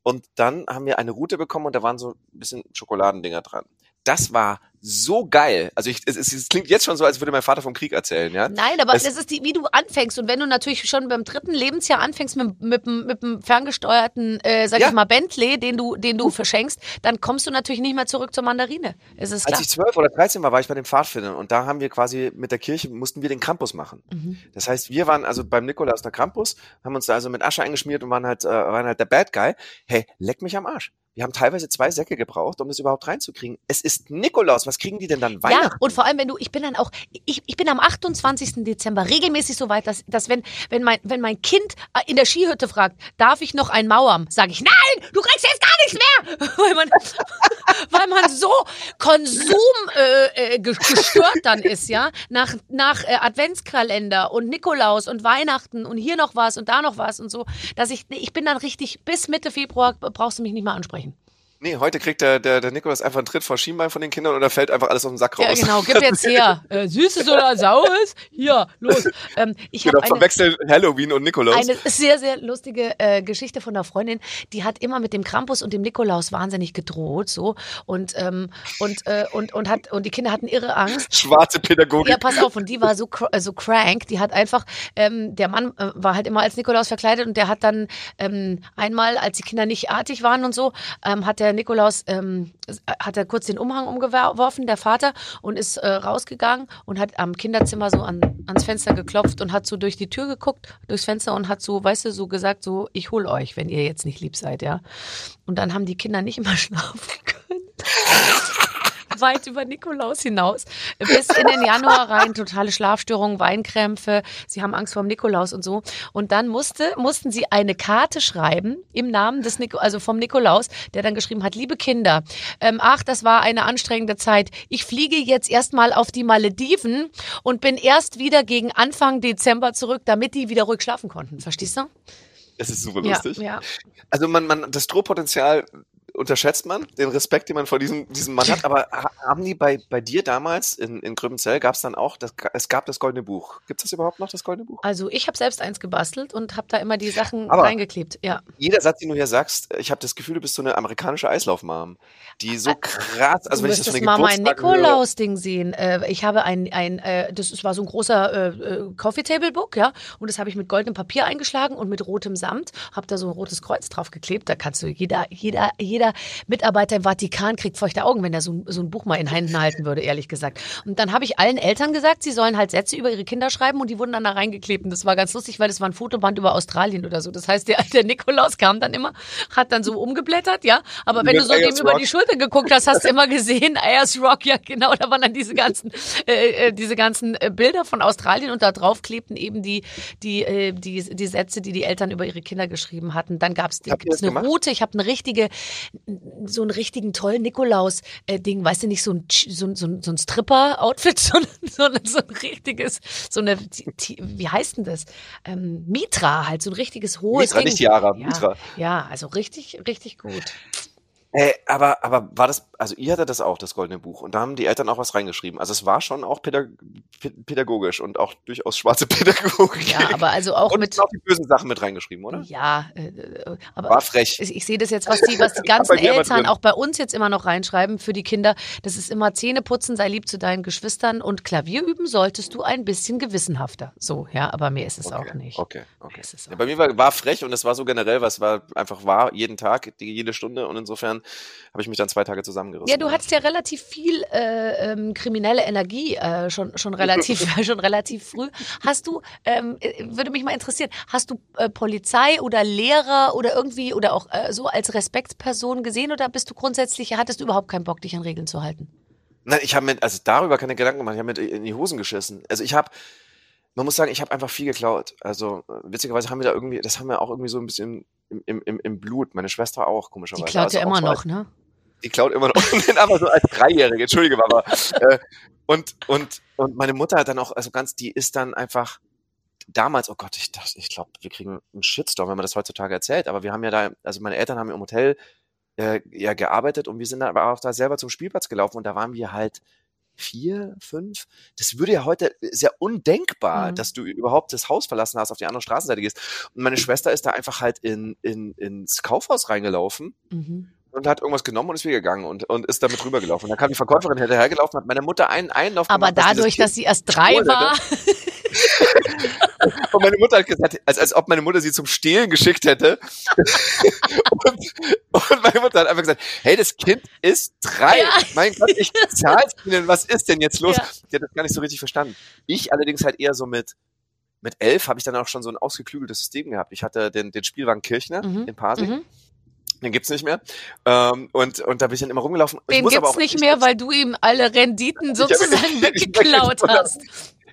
Und dann haben wir eine Route bekommen und da waren so ein bisschen Schokoladendinger dran. Das war so geil. Also ich, es, es, es klingt jetzt schon so, als würde mein Vater vom Krieg erzählen, ja. Nein, aber Es- das ist die, wie du anfängst. Und wenn du natürlich schon beim dritten Lebensjahr anfängst mit, mit, mit, einem ferngesteuerten, äh, sag Ja. ich mal, Bentley, den du, den du verschenkst, dann kommst du natürlich nicht mehr zurück zur Mandarine. Es ist Als klar. ich zwölf oder dreizehn war, war ich bei den Pfadfindern und da haben wir quasi mit der Kirche, mussten wir den Krampus machen. Mhm. Das heißt, wir waren also beim Nikolaus der Krampus, haben uns da also mit Asche eingeschmiert und waren halt, äh, waren halt der Bad Guy. Hey, leck mich am Arsch. Wir haben teilweise zwei Säcke gebraucht, um das überhaupt reinzukriegen. Es ist Nikolaus. Was kriegen die denn dann Ja, Weihnachten? und vor allem, wenn du, ich bin dann auch, ich, ich bin am 28. Dezember regelmäßig so weit, dass, dass wenn, wenn, mein, wenn mein Kind äh, in der Skihütte fragt, darf ich noch ein Mauern, sage ich, nein, du kriegst jetzt gar nichts mehr, weil man, weil man so Konsum äh, äh, gestört dann ist, ja, nach, nach äh, Adventskalender und Nikolaus und Weihnachten und hier noch was und da noch was und so, dass ich, ich bin dann richtig, bis Mitte Februar brauchst du mich nicht mehr ansprechen. Nee, heute kriegt der, der, der Nikolaus einfach einen Tritt vor Schienbein von den Kindern und da fällt einfach alles aus dem Sack raus. Ja, genau, gib jetzt her. Äh, Süßes oder Saures? Hier, los. Ähm, ich Genau, verwechseln Halloween und Nikolaus. eine sehr, sehr lustige äh, Geschichte von einer Freundin, die hat immer mit dem Krampus und dem Nikolaus wahnsinnig gedroht, so und ähm, und äh, und und hat und die Kinder hatten irre Angst. Schwarze Pädagogik. Ja, pass auf, und die war so, cr- äh, so crank, die hat einfach, ähm, der Mann äh, war halt immer als Nikolaus verkleidet und der hat dann ähm, einmal, als die Kinder nicht artig waren und so, ähm, hat der Nikolaus, ähm, hat er kurz den Umhang umgeworfen, der Vater, und ist äh, rausgegangen und hat am Kinderzimmer so an, ans Fenster geklopft und hat so durch die Tür geguckt, durchs Fenster und hat so, weißt du, so gesagt, so, ich hol euch, wenn ihr jetzt nicht lieb seid, ja. Und dann haben die Kinder nicht immer schlafen können weit über Nikolaus hinaus. Bis in den Januar rein, totale Schlafstörungen, Weinkrämpfe. Sie haben Angst vor dem Nikolaus und so. Und dann musste, mussten sie eine Karte schreiben im Namen des Nik also vom Nikolaus, der dann geschrieben hat, liebe Kinder, ähm, ach, das war eine anstrengende Zeit. Ich fliege jetzt erstmal auf die Malediven und bin erst wieder gegen Anfang Dezember zurück, damit die wieder ruhig schlafen konnten. Verstehst du? Das ist super Ja, lustig. ja. Also man, man, das Drohpotenzial unterschätzt man, den Respekt, den man vor diesem, diesem Mann hat. Aber ha- haben die bei, bei dir damals in, in Gröbenzell, gab es dann auch, das, es gab das Goldene Buch. Gibt es das überhaupt noch, das Goldene Buch? Also ich habe selbst eins gebastelt und habe da immer die Sachen Aber- reingeklebt. Ja. Jeder Satz, den du hier sagst, ich habe das Gefühl, du bist so eine amerikanische Eislaufmam, die so krass, also du wenn ich das von mal mein Nikolaus-Ding sehen. Äh, ich habe ein, ein äh, das ist- war so ein großer äh, äh, Coffee Table Book, ja, und das habe ich mit goldenem Papier eingeschlagen und mit rotem Samt, habe da so ein rotes Kreuz drauf geklebt. Da kannst du jeder, jeder, jeder Mitarbeiter im Vatikan kriegt feuchte Augen, wenn er so, ein- so ein Buch mal in Händen halten würde, ehrlich gesagt. Und dann habe ich allen Eltern gesagt, sie sollen halt Sätze über ihre Kinder schreiben und die wurden dann da reingeklebt. Und das war ganz lustig, weil das war ein Fotoband über Australien oder so. Das heißt, der, der Nikolaus kam dann immer, hat dann so umgeblättert, ja. Aber wenn du so dem über die Schulter geguckt hast, hast du immer gesehen, Ayers Rock, ja genau, da waren dann diese ganzen, äh, äh, diese ganzen äh, Bilder von Australien und da drauf klebten eben die, die, äh, die, die Sätze, die die Eltern über ihre Kinder geschrieben hatten. Dann gibt's das eine gemacht? Route, ich habe eine richtige, so einen richtigen tollen Nikolaus-Ding, weißt du, nicht so ein, so ein, so so ein Stripper-Outfit, sondern, sondern so ein richtiges, so eine, wie heißt denn das? Ähm, Mitra halt, so ein richtiges hohes Mitra, Ding. nicht Tiara, ja, Mitra. Ja, also richtig, richtig gut. Äh, aber, aber war das, also ihr hattet das auch, das Goldene Buch, und da haben die Eltern auch was reingeschrieben. Also es war schon auch pädag pädagogisch und auch durchaus schwarze Pädagogik. Ja, aber also auch und mit. auch die bösen Sachen mit reingeschrieben, oder? Ja, äh, äh, aber War frech. ich, ich sehe das jetzt, was die, was die ganzen mir Eltern auch bei uns jetzt immer noch reinschreiben für die Kinder. Das ist immer Zähne putzen, sei lieb zu deinen Geschwistern und Klavier üben solltest du ein bisschen gewissenhafter. So, ja, aber mehr ist es auch nicht. Okay, okay. Ja, bei mir war, war frech und es war so generell, was war einfach wahr, jeden Tag, jede Stunde und insofern habe ich mich dann zwei Tage zusammengerissen. Ja, du hattest ja relativ viel äh, ähm, kriminelle Energie äh, schon, schon, relativ, schon relativ früh. Hast du, ähm, äh, würde mich mal interessieren, hast du äh, Polizei oder Lehrer oder irgendwie oder auch äh, so als Respektsperson gesehen oder bist du grundsätzlich, hattest du überhaupt keinen Bock, dich an Regeln zu halten? Nein, ich habe mir also darüber keine Gedanken gemacht. Ich habe mir in die Hosen geschissen. Also ich habe, man muss sagen, ich habe einfach viel geklaut. Also äh, witzigerweise haben wir da irgendwie, das haben wir auch irgendwie so ein bisschen im, im, im, Blut. Meine Schwester auch, Die komischerweise. klaut Also ja immer noch, ne? Die klaut immer noch. aber so als Dreijährige, entschuldige Mama. äh, und, und, und meine Mutter hat dann auch, also ganz, die ist dann einfach damals, oh Gott, ich dachte, ich glaube, wir kriegen einen Shitstorm, wenn man das heutzutage erzählt. Aber wir haben ja da, also meine Eltern haben im Hotel äh, ja gearbeitet und wir sind dann aber auch da selber zum Spielplatz gelaufen und da waren wir halt vier, fünf. Das würde ja heute sehr undenkbar, Mhm. dass du überhaupt das Haus verlassen hast, auf die andere Straßenseite gehst. Und meine Schwester ist da einfach halt in, in, ins Kaufhaus reingelaufen Mhm. und hat irgendwas genommen und ist wieder gegangen und, und ist damit rübergelaufen. Und dann kam die Verkäuferin hinterhergelaufen, hat meiner Mutter einen Einlauf Aber gemacht, dass dadurch, dieses dass sie erst drei war, Und meine Mutter hat gesagt, als, als ob meine Mutter sie zum Stehlen geschickt hätte. und, und meine Mutter hat einfach gesagt, hey, das Kind ist drei. Ja. Mein Gott, ich zahl's ihnen. Was ist denn jetzt los? Ja. Die hat das gar nicht so richtig verstanden. Ich allerdings halt eher so mit, mit elf habe ich dann auch schon so ein ausgeklügeltes System gehabt. Ich hatte den, den Spielwagen Kirchner Mhm. in Pasing. Mhm. Den gibt's nicht mehr. Ähm, und, und da bin ich dann immer rumgelaufen. Ich den gibt's auch- nicht ich mehr, weil du ihm alle Renditen sozusagen weggeklaut hast.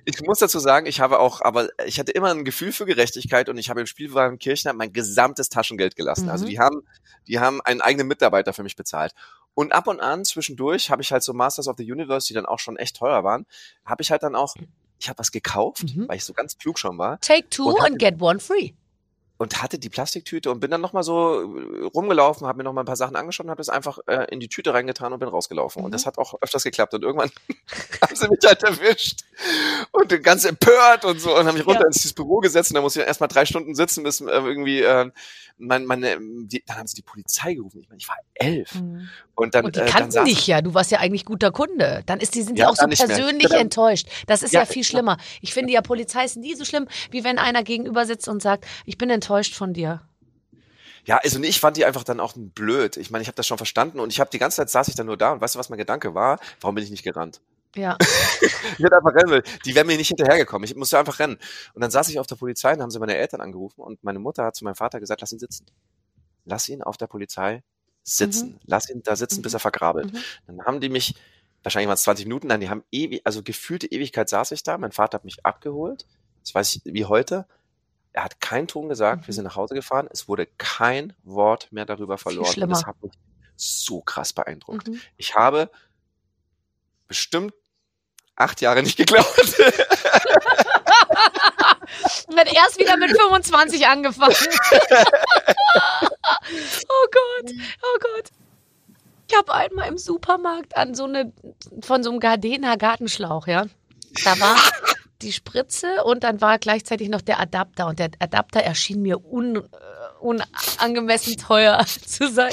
Ich muss dazu sagen, ich habe auch, aber ich hatte immer ein Gefühl für Gerechtigkeit und ich habe im Spielwagen Kirchner mein gesamtes Taschengeld gelassen. Also Mhm. die haben, die haben einen eigenen Mitarbeiter für mich bezahlt. Und ab und an zwischendurch habe ich halt so Masters of the Universe, die dann auch schon echt teuer waren, habe ich halt dann auch, ich habe was gekauft, Mhm. weil ich so ganz klug schon war Take two and get one free. Und hatte die Plastiktüte und bin dann nochmal so äh, rumgelaufen, habe mir nochmal ein paar Sachen angeschaut und habe das einfach äh, in die Tüte reingetan und bin rausgelaufen. Mhm. Und das hat auch öfters geklappt. Und irgendwann haben sie mich halt erwischt und ganz empört und so und haben mich runter Ja. ins Büro gesetzt und da musste ich erstmal drei Stunden sitzen, bis äh, irgendwie äh, mein, meine, die, dann haben sie die Polizei gerufen. Ich meine, ich war elf. Und dann, Und die äh, dann kannten saß dich ja, du warst ja eigentlich guter Kunde. Dann ist die, sind die Ja, auch so dann nicht mehr. persönlich Genau. enttäuscht. Das ist Ja, ja, viel schlimmer. Ich finde ja, Polizei ist nie so schlimm, wie wenn einer gegenüber sitzt und sagt, ich bin enttäuscht von dir. Ja, also ich fand die einfach dann auch blöd. Ich meine, ich habe das schon verstanden und ich habe die ganze Zeit saß ich dann nur da und weißt du, was mein Gedanke war? Warum bin ich nicht gerannt? Ja. Ich hätte einfach rennen will. Die wären mir nicht hinterhergekommen. Ich musste einfach rennen. Und dann saß ich auf der Polizei und haben sie meine Eltern angerufen und meine Mutter hat zu meinem Vater gesagt, lass ihn sitzen. Lass ihn auf der Polizei sitzen. Lass ihn da sitzen, bis er vergrabelt. Mhm. Dann haben die mich, wahrscheinlich waren es 20 Minuten, nein, die haben ewig, also gefühlte Ewigkeit saß ich da. Mein Vater hat mich abgeholt. Das weiß ich wie heute. Er hat keinen Ton gesagt. Mhm. Wir sind nach Hause gefahren. Es wurde kein Wort mehr darüber verloren. Und schlimmer. das hat mich so krass beeindruckt. Mhm. Ich habe bestimmt acht Jahre nicht geklaut. Und hat erst wieder mit 25 angefangen. oh Gott, oh Gott. Ich habe einmal im Supermarkt an so eine, von so einem Gardena Gartenschlauch, ja. Da war die Spritze und dann war gleichzeitig noch der Adapter. Und der Adapter erschien mir un, äh, unangemessen teuer zu sein.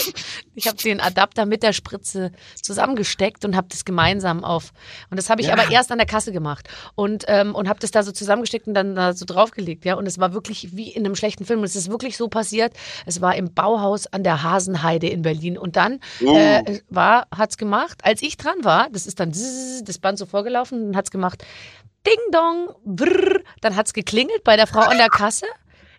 Ich habe den Adapter mit der Spritze zusammengesteckt und habe das gemeinsam auf. Und das habe ich Ja. aber erst an der Kasse gemacht und ähm, und habe das da so zusammengesteckt und dann da so draufgelegt, ja. Und es war wirklich wie in einem schlechten Film. Und es ist wirklich so passiert. Es war im Bauhaus an der Hasenheide in Berlin. Und dann Uh. äh, war hat's gemacht. Als ich dran war, das ist dann das Band so vorgelaufen, und hat's gemacht. Ding dong, brrr, dann hat's geklingelt bei der Frau an der Kasse.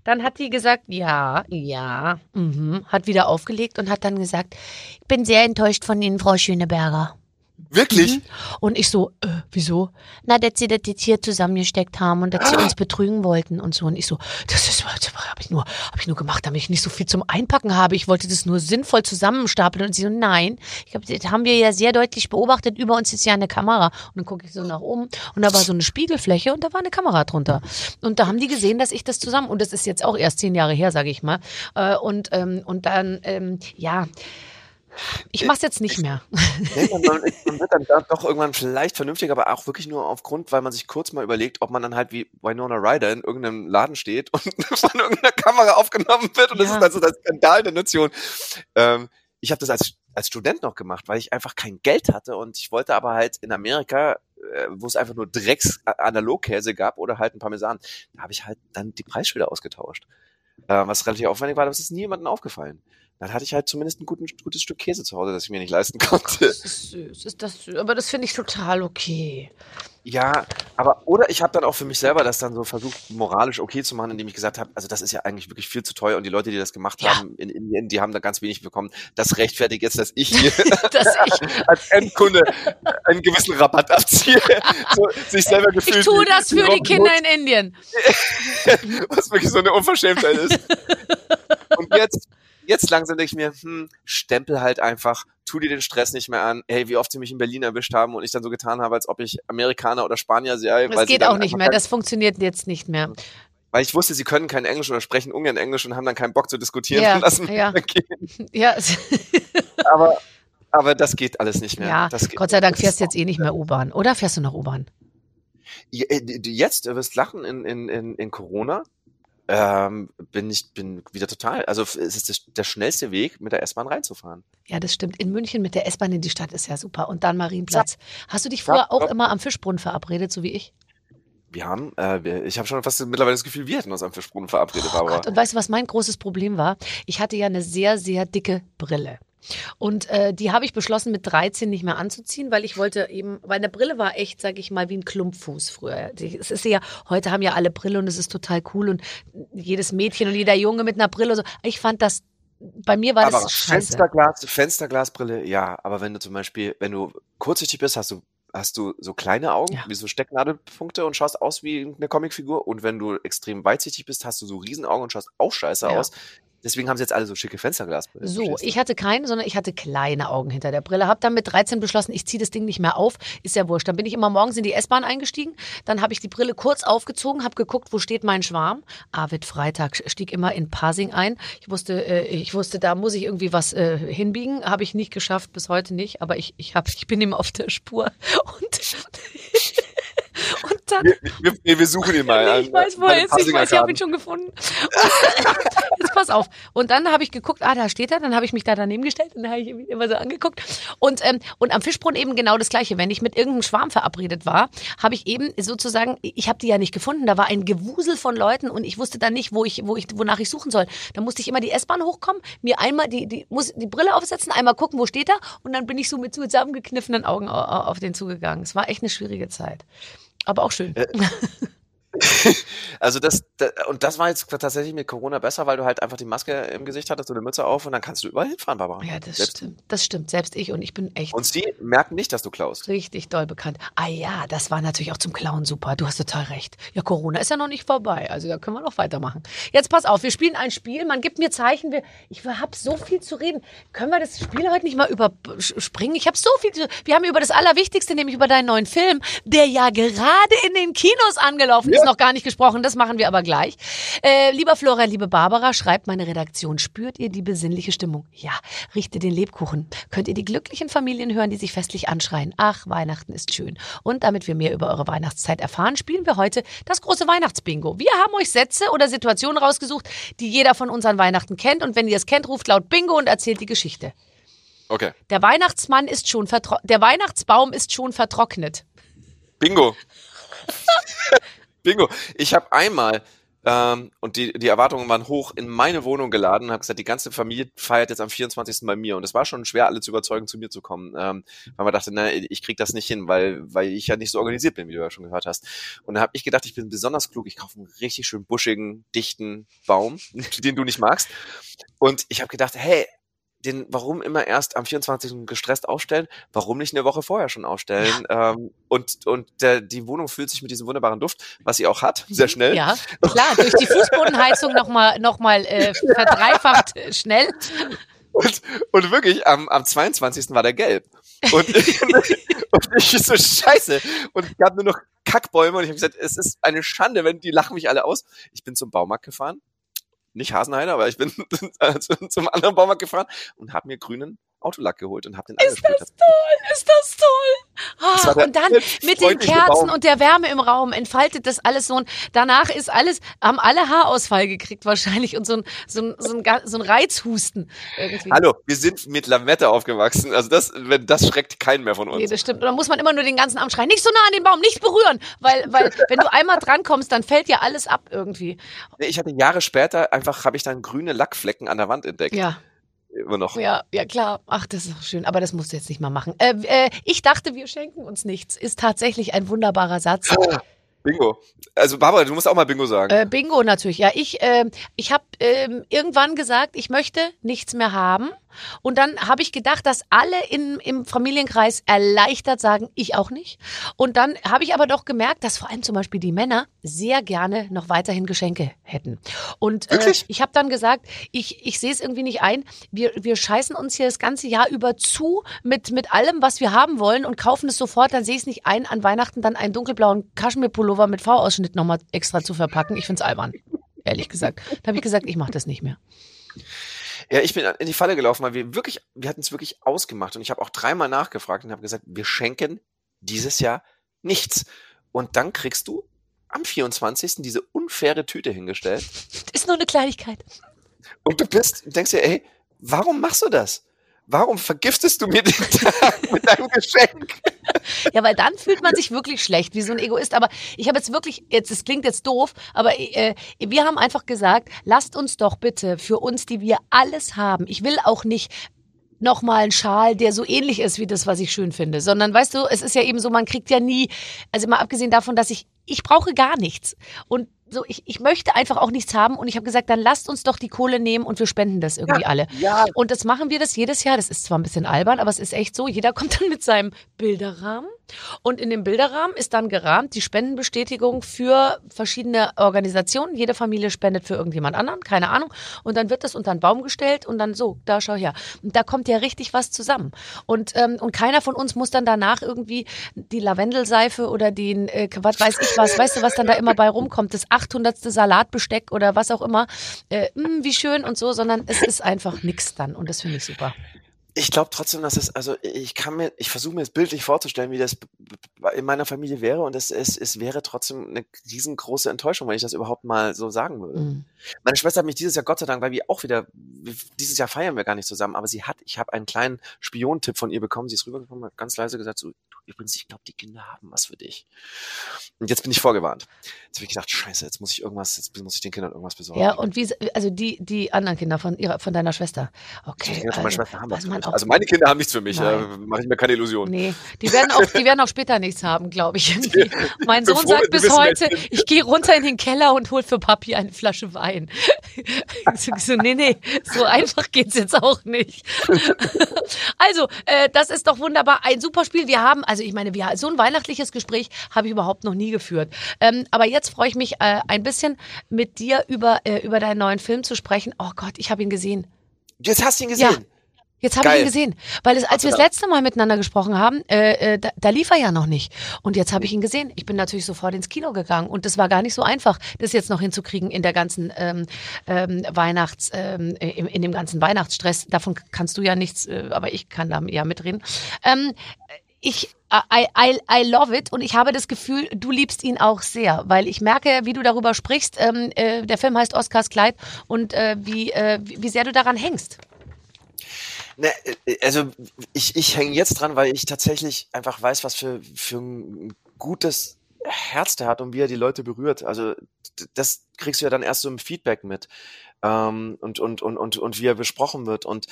Dann hat die gesagt, ja, ja, mhm, hat wieder aufgelegt und hat dann gesagt, ich bin sehr enttäuscht von Ihnen, Frau Schöneberger. Wirklich? Mhm. Und ich so, äh, wieso? Na, dass sie das jetzt hier zusammengesteckt haben und dass sie uns betrügen wollten und so. Und ich so, das ist, habe ich nur, habe ich nur gemacht, damit ich nicht so viel zum Einpacken habe. Ich wollte das nur sinnvoll zusammenstapeln. Und sie so, nein, ich hab, das haben wir ja sehr deutlich beobachtet. Über uns ist ja eine Kamera. Und dann gucke ich so nach oben und da war so eine Spiegelfläche und da war eine Kamera drunter. Und da haben die gesehen, dass ich das zusammen, und das ist jetzt auch erst zehn Jahre her, sage ich mal. Äh, und, ähm, und dann, ähm, ja, Ich mach's jetzt nicht mehr. Nee, man, man, wird dann da doch irgendwann vielleicht vernünftig, aber auch wirklich nur aufgrund, weil man sich kurz mal überlegt, ob man dann halt wie Winona Ryder in irgendeinem Laden steht und von irgendeiner Kamera aufgenommen wird und das Ja. ist also der Skandal der Nation. Ähm, ich habe das als, als Student noch gemacht, weil ich einfach kein Geld hatte und ich wollte aber halt in Amerika, äh, wo es einfach nur Drecks Analogkäse gab oder halt ein Parmesan, da habe ich halt dann die Preisschilder ausgetauscht. Äh, was relativ aufwendig war, aber es ist niemandem aufgefallen. Dann hatte ich halt zumindest ein guten, gutes Stück Käse zu Hause, das ich mir nicht leisten konnte. Das ist süß. Ist das süß. Aber das finde ich total okay. Ja, aber oder ich habe dann auch für mich selber das dann so versucht, moralisch okay zu machen, indem ich gesagt habe, also das ist ja eigentlich wirklich viel zu teuer und die Leute, die das gemacht Ja. haben in Indien, die haben da ganz wenig bekommen. Das rechtfertigt jetzt, dass ich hier Dass ich, als Endkunde einen gewissen Rabatt abziehe. So, sich selber gefühlt. ich tue das für die Kinder in Indien. Was wirklich so eine Unverschämtheit ist. Und jetzt, jetzt langsam denke ich mir, hm, stempel halt einfach, tu dir den Stress nicht mehr an. Hey, wie oft sie mich in Berlin erwischt haben und ich dann so getan habe, als ob ich Amerikaner oder Spanier sei. Das geht auch nicht mehr. Das funktioniert jetzt nicht mehr. weil ich wusste, sie können kein Englisch oder sprechen ungern Englisch und haben dann keinen Bock zu diskutieren Ja, und lassen ja. Ja, Aber, aber das geht alles nicht mehr. ja Gott sei Dank fährst du jetzt eh nicht mehr U-Bahn. Oder fährst du noch U-Bahn? Äh, du Jetzt, du wirst lachen in, in, in, in Corona. Ähm, bin ich bin wieder total. Also es ist der schnellste Weg, mit der S-Bahn reinzufahren. Ja, das stimmt. In München mit der S-Bahn in die Stadt ist ja super. Und dann Marienplatz. Hast du dich früher Ja, auch ja. immer am Fischbrunnen verabredet, so wie ich? Wir haben, äh, wir, ich habe schon fast mittlerweile das Gefühl, wir hätten uns am Fischbrunnen verabredet, Oh Barbara. Gott, und weißt du, was mein großes Problem war? Ich hatte ja eine sehr, sehr dicke Brille. Und äh, die habe ich beschlossen, mit 13 nicht mehr anzuziehen, weil ich wollte eben, weil eine Brille war echt, sag ich mal, wie ein Klumpfuß früher. Es ist ja, heute haben ja alle Brille und es ist total cool und jedes Mädchen und jeder Junge mit einer Brille und so. Ich fand das, bei mir war aber das scheiße. Fensterglas, Fensterglasbrille, ja. Aber wenn du zum Beispiel, wenn du kurzsichtig bist, hast du hast du so kleine Augen, Ja. wie so Stecknadelpunkte und schaust aus wie eine Comicfigur. Und wenn du extrem weitsichtig bist, hast du so Riesenaugen und schaust auch scheiße Ja. aus. Deswegen haben sie jetzt alle so schicke Fensterglasbrillen. So, verstehst du? ich hatte keine, sondern ich hatte kleine Augen hinter der Brille. Hab dann mit 13 beschlossen, ich ziehe das Ding nicht mehr auf. Ist ja wurscht. Dann bin ich immer morgens in die S-Bahn eingestiegen. Dann habe ich die Brille kurz aufgezogen, habe geguckt, wo steht mein Schwarm. Arvid Freitag stieg immer in Pasing ein. Ich wusste, äh, ich wusste, da muss ich irgendwie was äh, hinbiegen. Habe ich nicht geschafft, bis heute nicht. Aber ich, ich, hab, ich bin ihm auf der Spur. Und, und dann Wir, wir, wir, wir suchen ihn mal. Nee, ich weiß, wo er ist. Ich weiß, ich habe ihn schon gefunden. Und, jetzt pass auf. Und dann habe ich geguckt, ah, da steht er. Dann habe ich mich da daneben gestellt und dann habe ich ihn immer so angeguckt. Und, ähm, und am Fischbrunnen eben genau das Gleiche. Wenn ich mit irgendeinem Schwarm verabredet war, habe ich eben sozusagen, ich habe die ja nicht gefunden. Da war ein Gewusel von Leuten und ich wusste dann nicht, wo ich, wo ich, wonach ich suchen soll. Da musste ich immer die S-Bahn hochkommen, mir einmal die, die, muss die Brille aufsetzen, einmal gucken, wo steht er. Und dann bin ich so mit zusammengekniffenen Augen au- au- auf den zugegangen. Es war echt eine schwierige Zeit. Aber auch schön. Also das, da- und das war jetzt tatsächlich mit Corona besser, weil du halt einfach die Maske im Gesicht hattest und eine Mütze auf und dann kannst du überall hinfahren, Barbara. Ja, das Selbst- stimmt. Das stimmt. Selbst ich und ich bin echt Und sie merken nicht, dass du klaust. richtig doll bekannt. Ah ja, das war natürlich auch zum Klauen super. Du hast total recht. Ja, Corona ist ja noch nicht vorbei. Also da können wir noch weitermachen. Jetzt pass auf, wir spielen ein Spiel. Man gibt mir Zeichen. Wir, ich habe so viel zu reden. Können wir das Spiel heute nicht mal überspringen? Ich habe so viel zu. Wir haben über das Allerwichtigste, nämlich über deinen neuen Film, der ja gerade in den Kinos angelaufen ist, noch gar nicht gesprochen. Das machen wir aber gleich. Äh, lieber Florian, liebe Barbara, schreibt meine Redaktion. Spürt ihr die besinnliche Stimmung? Ja, riecht ihr den Lebkuchen? Könnt ihr die glücklichen Familien hören, die sich festlich anschreien? Ach, Weihnachten ist schön. Und damit wir mehr über eure Weihnachtszeit erfahren, spielen wir heute das große Weihnachtsbingo. Wir haben euch Sätze oder Situationen rausgesucht, die jeder von uns an Weihnachten kennt. Und wenn ihr es kennt, ruft laut Bingo und erzählt die Geschichte. Okay. Der Weihnachtsmann ist schon vertro der Weihnachtsbaum ist schon vertrocknet. Bingo. Bingo. Ich habe einmal, ähm, und die, die Erwartungen waren hoch, in meine Wohnung geladen und habe gesagt, die ganze Familie feiert jetzt am 24. bei mir. Und es war schon schwer, alle zu überzeugen, zu mir zu kommen. Ähm, weil man dachte, na, ich krieg das nicht hin, weil, weil ich ja nicht so organisiert bin, wie du ja schon gehört hast. Und da habe ich gedacht, ich bin besonders klug. Ich kaufe einen richtig schön buschigen, dichten Baum, den du nicht magst. Und ich habe gedacht, hey, den, warum immer erst am 24. gestresst aufstellen? Warum nicht eine Woche vorher schon aufstellen? Ähm, und und der, die Wohnung füllt sich mit diesem wunderbaren Duft, was sie auch hat, sehr schnell. Ja, klar, durch die Fußbodenheizung nochmal noch mal, äh, verdreifacht äh, schnell. Und, und wirklich, am, am 22. war der gelb. Und, und ich so, scheiße. Und es gab nur noch Kackbäume und ich habe gesagt, es ist eine Schande, wenn die lachen mich alle aus. Ich bin zum Baumarkt gefahren. Nicht Hasenheide, aber ich bin zum anderen Baumarkt gefahren und habe mir grünen Autolack geholt und habe den Ist das toll, ist das toll. Ah, und dann mit den Kerzen Baum. und der Wärme im Raum entfaltet das alles so. Und danach ist alles, haben alle Haarausfall gekriegt wahrscheinlich und so ein, so ein, so ein, so ein Reizhusten irgendwie. Hallo, wir sind mit Lamette aufgewachsen. Also das, wenn, das schreckt keinen mehr von uns. Nee, das stimmt. Und dann muss man immer nur den ganzen Abend schreien, nicht so nah an den Baum, nicht berühren. Weil, weil wenn du einmal drankommst, dann fällt ja alles ab irgendwie. Ich hatte Jahre später einfach, habe ich dann grüne Lackflecken an der Wand entdeckt. Ja immer noch. Ja, ja klar. Ach, das ist schön. Aber das musst du jetzt nicht mal machen. Äh, äh, ich dachte, wir schenken uns nichts. Ist tatsächlich ein wunderbarer Satz. Bingo. Also Barbara, du musst auch mal Bingo sagen. Äh, Bingo natürlich. Ja, ich, äh, ich habe äh, irgendwann gesagt, ich möchte nichts mehr haben. Und dann habe ich gedacht, dass alle in, im Familienkreis erleichtert sagen, ich auch nicht. Und dann habe ich aber doch gemerkt, dass vor allem zum Beispiel die Männer sehr gerne noch weiterhin Geschenke hätten. Und äh, ich habe dann gesagt, ich, ich sehe es irgendwie nicht ein. Wir, wir scheißen uns hier das ganze Jahr über zu mit, mit allem, was wir haben wollen und kaufen es sofort. Dann sehe ich es nicht ein, an Weihnachten dann einen dunkelblauen Kaschmirpullover mit V-Ausschnitt nochmal extra zu verpacken. Ich finde es albern, ehrlich gesagt. Da habe ich gesagt, ich mache das nicht mehr. Ja, ich bin in die Falle gelaufen, weil wir wirklich, wir hatten es wirklich ausgemacht und ich habe auch dreimal nachgefragt und habe gesagt, wir schenken dieses Jahr nichts. Und dann kriegst du am 24. diese unfaire Tüte hingestellt. Ist nur eine Kleinigkeit. Und du bist, denkst dir, ey, warum machst du das? Warum vergiftest du mir den Tag mit deinem Geschenk? Ja, weil dann fühlt man sich wirklich schlecht, wie so ein Egoist. Aber ich habe jetzt wirklich, jetzt, es klingt jetzt doof, aber äh, wir haben einfach gesagt, lasst uns doch bitte für uns, die wir alles haben. Ich will auch nicht nochmal einen Schal, der so ähnlich ist wie das, was ich schön finde, sondern weißt du, es ist ja eben so, man kriegt ja nie, also mal abgesehen davon, dass ich, ich brauche gar nichts. Und so, ich, ich möchte einfach auch nichts haben und ich habe gesagt, dann lasst uns doch die Kohle nehmen und wir spenden das irgendwie ja, alle. Ja. Und das machen wir das jedes Jahr. Das ist zwar ein bisschen albern, aber es ist echt so. Jeder kommt dann mit seinem Bilderrahmen und in dem Bilderrahmen ist dann gerahmt die Spendenbestätigung für verschiedene Organisationen. Jede Familie spendet für irgendjemand anderen, keine Ahnung. Und dann wird das unter einen Baum gestellt und dann so, da schau her. Und da kommt ja richtig was zusammen. Und, ähm, und keiner von uns muss dann danach irgendwie die Lavendelseife oder den, äh, was weiß ich was, weißt du, was dann da immer bei rumkommt, das 800. Salatbesteck oder was auch immer, äh, mh, hm, wie schön und so, sondern es ist einfach nix dann und das finde ich super ich glaube trotzdem, dass es, also ich kann mir, ich versuche mir es bildlich vorzustellen, wie das in meiner Familie wäre und es, es, es wäre trotzdem eine riesengroße Enttäuschung, wenn ich das überhaupt mal so sagen würde. Mhm. Meine Schwester hat mich dieses Jahr, Gott sei Dank, weil wir auch wieder, dieses Jahr feiern wir gar nicht zusammen, aber sie hat, ich habe einen kleinen Spiontipp von ihr bekommen, sie ist rübergekommen, hat ganz leise gesagt, so, übrigens, ich glaube, die Kinder haben was für dich. Und jetzt bin ich vorgewarnt. Jetzt habe ich gedacht, scheiße, jetzt muss ich irgendwas, jetzt muss ich den Kindern irgendwas besorgen. Ja, und wie, also die, die anderen Kinder von ihrer, von deiner Schwester. Okay. Die Kinder von meiner also, Schwester haben was für mich. Also meine Kinder haben nichts für mich, äh, mache ich mir keine Illusionen. Nee, die werden auch, die werden auch später nichts haben, glaube ich. Irgendwie. Mein Sohn sagt bis heute, ich gehe runter in den Keller und hol für Papi eine Flasche Wein. so, nee, nee, so einfach geht's jetzt auch nicht. also, äh, das ist doch wunderbar. Ein super Spiel. Wir haben, also ich meine, wir, so ein weihnachtliches Gespräch habe ich überhaupt noch nie geführt. Ähm, aber jetzt freue ich mich äh, ein bisschen mit dir über, äh, über deinen neuen Film zu sprechen. Oh Gott, ich habe ihn gesehen. Jetzt hast du ihn gesehen? Ja. Jetzt habe ich ihn gesehen, weil es, als wir das letzte Mal miteinander gesprochen haben, äh, äh, da, da lief er ja noch nicht. Und jetzt habe ich ihn gesehen. Ich bin natürlich sofort ins Kino gegangen und das war gar nicht so einfach, das jetzt noch hinzukriegen in der ganzen ähm, ähm, Weihnachts, ähm, in, in dem ganzen Weihnachtsstress. Davon kannst du ja nichts, äh, aber ich kann da ja mitreden. Ähm, ich I, I, I love it und ich habe das Gefühl, du liebst ihn auch sehr, weil ich merke, wie du darüber sprichst. Ähm, äh, der Film heißt Oscars Kleid und äh, wie, äh, wie sehr du daran hängst. Ne, äh, also ich, ich hänge jetzt dran, weil ich tatsächlich einfach weiß, was für, für ein gutes Herz der hat und wie er die Leute berührt. Also das kriegst du ja dann erst so im Feedback mit ähm, und, und, und, und, und wie er besprochen wird. Und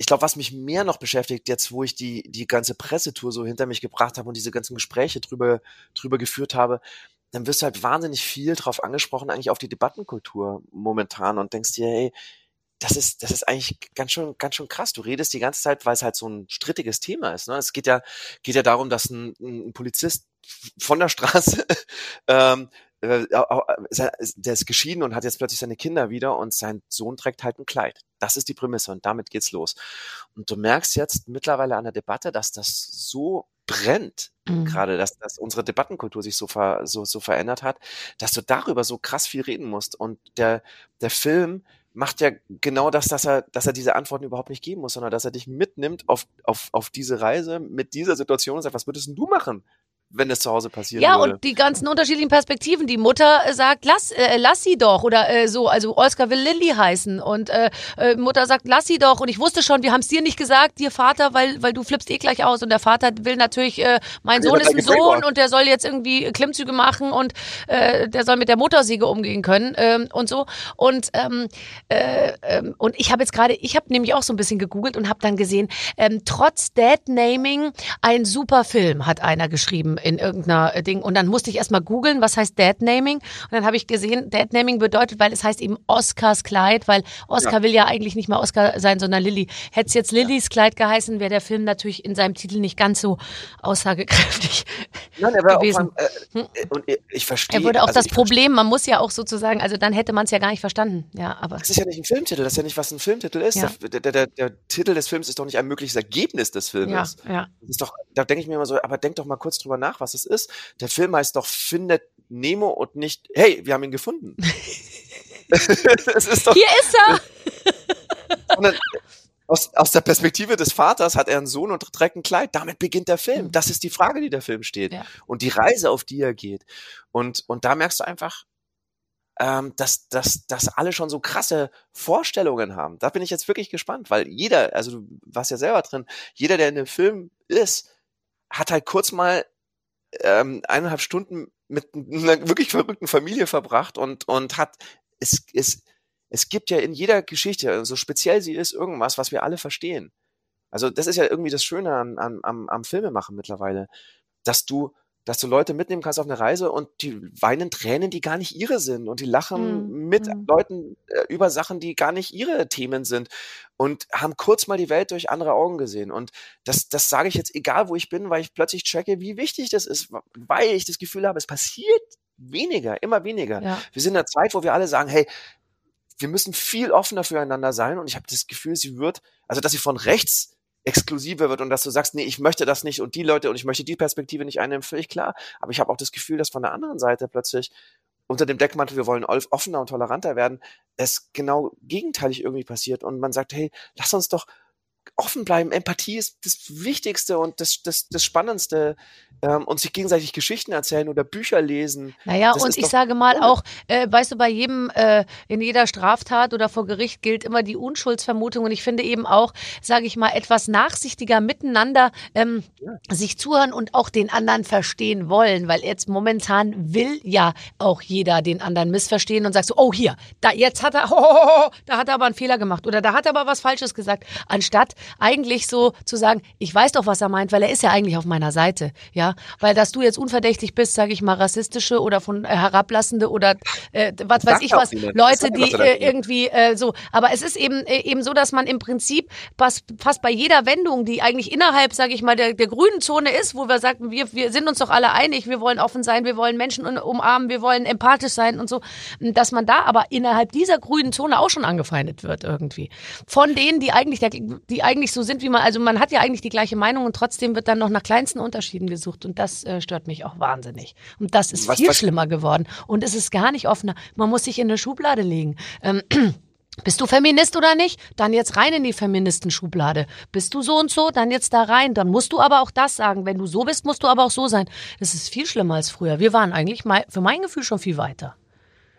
ich glaube, was mich mehr noch beschäftigt, jetzt wo ich die, die ganze Pressetour so hinter mich gebracht habe und diese ganzen Gespräche drüber, drüber geführt habe, dann wirst du halt wahnsinnig viel drauf angesprochen, eigentlich auf die Debattenkultur momentan und denkst dir, hey, das ist, das ist eigentlich ganz schön, ganz schön krass. Du redest die ganze Zeit, weil es halt so ein strittiges Thema ist. Ne? Es geht ja, geht ja darum, dass ein, ein Polizist von der Straße ähm, äh, der ist geschieden und hat jetzt plötzlich seine Kinder wieder und sein Sohn trägt halt ein Kleid. Das ist die Prämisse und damit geht's los. Und du merkst jetzt mittlerweile an der Debatte, dass das so brennt, mhm. gerade, dass, dass unsere Debattenkultur sich so, ver, so, so verändert hat, dass du darüber so krass viel reden musst. Und der, der Film macht ja genau das, dass er, dass er diese Antworten überhaupt nicht geben muss, sondern dass er dich mitnimmt auf, auf, auf diese Reise mit dieser Situation und sagt, was würdest denn du machen? Wenn es zu Hause passieren ja, würde. und die ganzen unterschiedlichen Perspektiven. Die Mutter äh, sagt, lass, äh, lass sie doch. Oder äh, so, also Oskar will Lilly heißen. Und äh, äh, Mutter sagt, lass sie doch. Und ich wusste schon, wir haben es dir nicht gesagt, dir Vater, weil, weil du flippst eh gleich aus. Und der Vater will natürlich, äh, mein Sohn ist ein Sohn und der soll jetzt irgendwie Klimmzüge machen und äh, der soll mit der Muttersiege umgehen können ähm, und so. Und, ähm, äh, ähm, und ich habe jetzt gerade, ich habe nämlich auch so ein bisschen gegoogelt und habe dann gesehen, ähm, trotz Dead Naming ein super Film, hat einer geschrieben in irgendeiner äh, Ding. Und dann musste ich erstmal googeln, was heißt Deadnaming. Und dann habe ich gesehen, Deadnaming bedeutet, weil es heißt eben Oscars Kleid, weil Oscar ja. will ja eigentlich nicht mehr Oscar sein, sondern Lilly. Hätte es jetzt Lillys Kleid geheißen, wäre der Film natürlich in seinem Titel nicht ganz so aussagekräftig Nein, er gewesen. Auch, äh, äh, und ich verstehe. Er würde auch also das Problem, man muss ja auch sozusagen, also dann hätte man es ja gar nicht verstanden. Ja, aber. Das ist ja nicht ein Filmtitel, das ist ja nicht, was ein Filmtitel ist. Ja. Der, der, der, der, Titel des Films ist doch nicht ein mögliches Ergebnis des Films. Ja, ja. Das ist doch, da denke ich mir immer so, aber denk doch mal kurz drüber nach, was es ist. Der Film heißt doch Findet Nemo und nicht, hey, wir haben ihn gefunden. ist doch, Hier ist er! aus, aus der Perspektive des Vaters hat er einen Sohn und trägt ein Kleid. Damit beginnt der Film. Mhm. Das ist die Frage, die der Film steht. Ja. Und die Reise, auf die er geht. Und, und da merkst du einfach, ähm, dass, dass, dass alle schon so krasse Vorstellungen haben. Da bin ich jetzt wirklich gespannt, weil jeder, also du warst ja selber drin, jeder, der in dem Film ist, hat halt kurz mal ähm, eineinhalb Stunden mit einer wirklich verrückten Familie verbracht und, und hat, es, es, es gibt ja in jeder Geschichte, so speziell sie ist, irgendwas, was wir alle verstehen. Also das ist ja irgendwie das Schöne an, an, am, am Filmemachen mittlerweile, dass du dass du Leute mitnehmen kannst auf eine Reise und die weinen Tränen, die gar nicht ihre sind und die lachen mhm. mit mhm. Leuten äh, über Sachen, die gar nicht ihre Themen sind und haben kurz mal die Welt durch andere Augen gesehen und das das sage ich jetzt egal wo ich bin, weil ich plötzlich checke, wie wichtig das ist, weil ich das Gefühl habe, es passiert weniger, immer weniger. Ja. Wir sind in einer Zeit, wo wir alle sagen, hey, wir müssen viel offener füreinander sein und ich habe das Gefühl, sie wird, also dass sie von rechts exklusiver wird und dass du sagst, nee, ich möchte das nicht und die Leute und ich möchte die Perspektive nicht einnehmen, völlig klar. Aber ich habe auch das Gefühl, dass von der anderen Seite plötzlich unter dem Deckmantel, wir wollen offener und toleranter werden, es genau gegenteilig irgendwie passiert und man sagt, hey, lass uns doch offen bleiben. Empathie ist das Wichtigste und das, das, das Spannendste. Ähm, und sich gegenseitig Geschichten erzählen oder Bücher lesen. Naja, und ich sage mal ohne. auch, äh, weißt du, bei jedem, äh, in jeder Straftat oder vor Gericht gilt immer die Unschuldsvermutung. Und ich finde eben auch, sage ich mal, etwas nachsichtiger miteinander ähm, ja. sich zuhören und auch den anderen verstehen wollen. Weil jetzt momentan will ja auch jeder den anderen missverstehen und sagt so, oh hier, da jetzt hat er, oh, oh, oh, da hat er aber einen Fehler gemacht oder da hat er aber was Falsches gesagt. Anstatt eigentlich so zu sagen, ich weiß doch, was er meint, weil er ist ja eigentlich auf meiner Seite, ja, weil dass du jetzt unverdächtig bist, sage ich mal, rassistische oder von äh, herablassende oder äh, was weiß ich was, Leute, die äh, irgendwie äh, so, aber es ist eben äh, eben so, dass man im Prinzip fast, fast bei jeder Wendung, die eigentlich innerhalb, sage ich mal, der, der grünen Zone ist, wo wir sagen, wir, wir sind uns doch alle einig, wir wollen offen sein, wir wollen Menschen umarmen, wir wollen empathisch sein und so, dass man da aber innerhalb dieser grünen Zone auch schon angefeindet wird irgendwie. Von denen, die eigentlich, der, die eigentlich so sind wie man, also man hat ja eigentlich die gleiche Meinung und trotzdem wird dann noch nach kleinsten Unterschieden gesucht und das äh, stört mich auch wahnsinnig. Und das ist was, viel was? schlimmer geworden und es ist gar nicht offener. Man muss sich in eine Schublade legen. Ähm, Bist du Feminist oder nicht? Dann jetzt rein in die Feministenschublade. Bist du so und so? Dann jetzt da rein. Dann musst du aber auch das sagen. Wenn du so bist, musst du aber auch so sein. Das ist viel schlimmer als früher. Wir waren eigentlich für mein Gefühl schon viel weiter.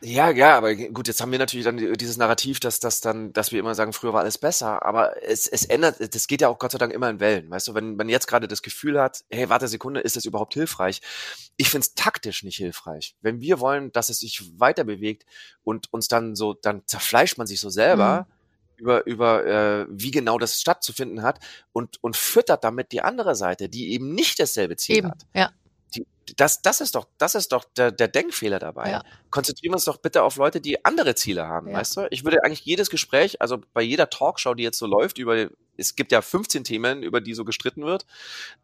Ja, ja, aber gut, jetzt haben wir natürlich dann dieses Narrativ, dass das dann, dass wir immer sagen, früher war alles besser, aber es, es ändert, das geht ja auch Gott sei Dank immer in Wellen, weißt du, wenn man jetzt gerade das Gefühl hat, hey, warte Sekunde, ist das überhaupt hilfreich? Ich finde es taktisch nicht hilfreich. Wenn wir wollen, dass es sich weiter bewegt und uns dann so, dann zerfleischt man sich so selber. Mhm über, über äh, wie genau das stattzufinden hat und, und füttert damit die andere Seite, die eben nicht dasselbe Ziel eben, hat. Ja das, das ist doch, das ist doch der, der Denkfehler dabei. Ja. Konzentrieren wir uns doch bitte auf Leute, die andere Ziele haben, ja. weißt du? Ich würde eigentlich jedes Gespräch, also bei jeder Talkshow, die jetzt so läuft, über, es gibt ja 15 Themen, über die so gestritten wird,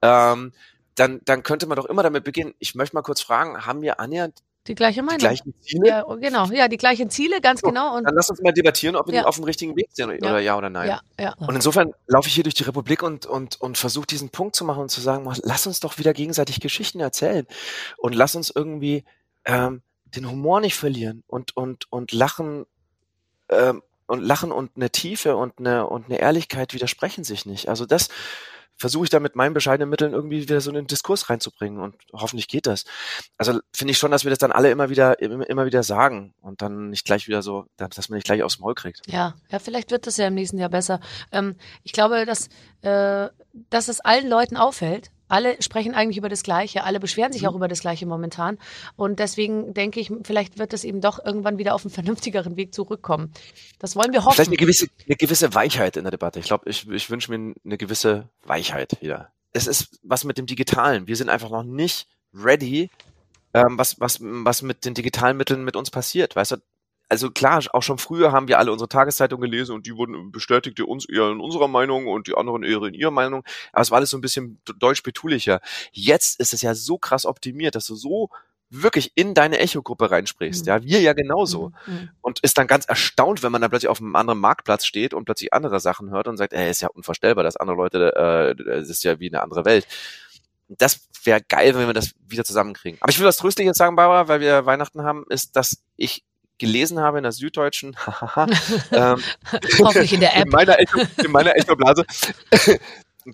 ähm, dann, dann könnte man doch immer damit beginnen. Ich möchte mal kurz fragen, haben wir annähernd die gleiche Meinung. Die gleichen Ziele? Ja, genau. Ja, die gleichen Ziele, ganz so, genau. Und dann lass uns mal debattieren, ob wir ja. auf dem richtigen Weg sind oder ja, ja oder nein. Ja, ja. Und insofern laufe ich hier durch die Republik und, und, und versuche diesen Punkt zu machen und zu sagen, lass uns doch wieder gegenseitig Geschichten erzählen und lass uns irgendwie ähm, den Humor nicht verlieren und, und, und lachen ähm, und Lachen und eine Tiefe und eine, und eine Ehrlichkeit widersprechen sich nicht. Also das versuche ich da mit meinen bescheidenen Mitteln irgendwie wieder so einen Diskurs reinzubringen und hoffentlich geht das. Also finde ich schon, dass wir das dann alle immer wieder, immer, immer wieder sagen und dann nicht gleich wieder so, dass man nicht gleich aufs Maul kriegt. Ja, ja, vielleicht wird das ja im nächsten Jahr besser. Ähm, ich glaube, dass, äh, dass es allen Leuten auffällt, alle sprechen eigentlich über das Gleiche, alle beschweren sich auch über das Gleiche momentan. Und deswegen denke ich, vielleicht wird es eben doch irgendwann wieder auf einen vernünftigeren Weg zurückkommen. Das wollen wir hoffen. Vielleicht eine gewisse, eine gewisse Weichheit in der Debatte. Ich glaube, ich, ich wünsche mir eine gewisse Weichheit wieder. Es ist was mit dem Digitalen. Wir sind einfach noch nicht ready, ähm, was, was, was mit den digitalen Mitteln mit uns passiert. Weißt du, also klar, auch schon früher haben wir alle unsere Tageszeitung gelesen und die wurden bestätigte uns eher in unserer Meinung und die anderen eher in ihrer Meinung. Aber es war alles so ein bisschen deutsch betulicher. Jetzt ist es ja so krass optimiert, dass du so wirklich in deine Echo-Gruppe reinsprichst. Mhm. Ja, wir ja genauso. Mhm. mhm. Und ist dann ganz erstaunt, wenn man dann plötzlich auf einem anderen Marktplatz steht und plötzlich andere Sachen hört und sagt, ey, ist ja unvorstellbar, dass andere Leute, äh, das ist ja wie eine andere Welt. Das wäre geil, wenn wir das wieder zusammenkriegen. Aber ich will was Tröstliches sagen, Barbara, weil wir Weihnachten haben, ist, dass ich gelesen habe in der Süddeutschen, ähm, hoffentlich in der App, in meiner Echo, in meiner Echo-Blase,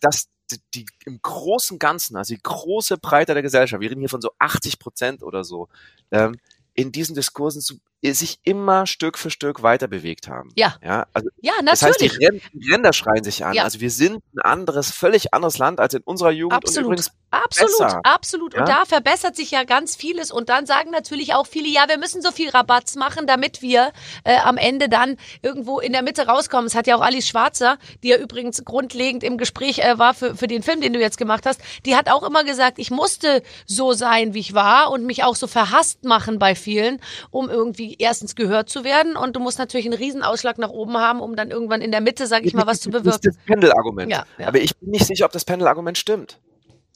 dass die, die, im großen Ganzen, also die große Breite der Gesellschaft, wir reden hier von so 80 Prozent oder so, ähm, in diesen Diskursen zu, sich immer Stück für Stück weiter bewegt haben. Ja. Ja, also, ja natürlich. Das heißt, die, Ränder, die Ränder schreien sich an. Ja. Also wir sind ein anderes, völlig anderes Land als in unserer Jugend. Absolut. Und übrigens absolut, besser. absolut. Ja? Und da verbessert sich ja ganz vieles. Und dann sagen natürlich auch viele, ja, wir müssen so viel Rabatz machen, damit wir äh, am Ende dann irgendwo in der Mitte rauskommen. Es hat ja auch Alice Schwarzer, die ja übrigens grundlegend im Gespräch äh, war für, für den Film, den du jetzt gemacht hast, die hat auch immer gesagt, ich musste so sein, wie ich war und mich auch so verhasst machen bei vielen, um irgendwie erstens gehört zu werden und du musst natürlich einen riesen Ausschlag nach oben haben, um dann irgendwann in der Mitte, sag ich mal, was zu bewirken. Das ist das Pendelargument. Ja, ja. Aber ich bin nicht sicher, ob das Pendelargument stimmt.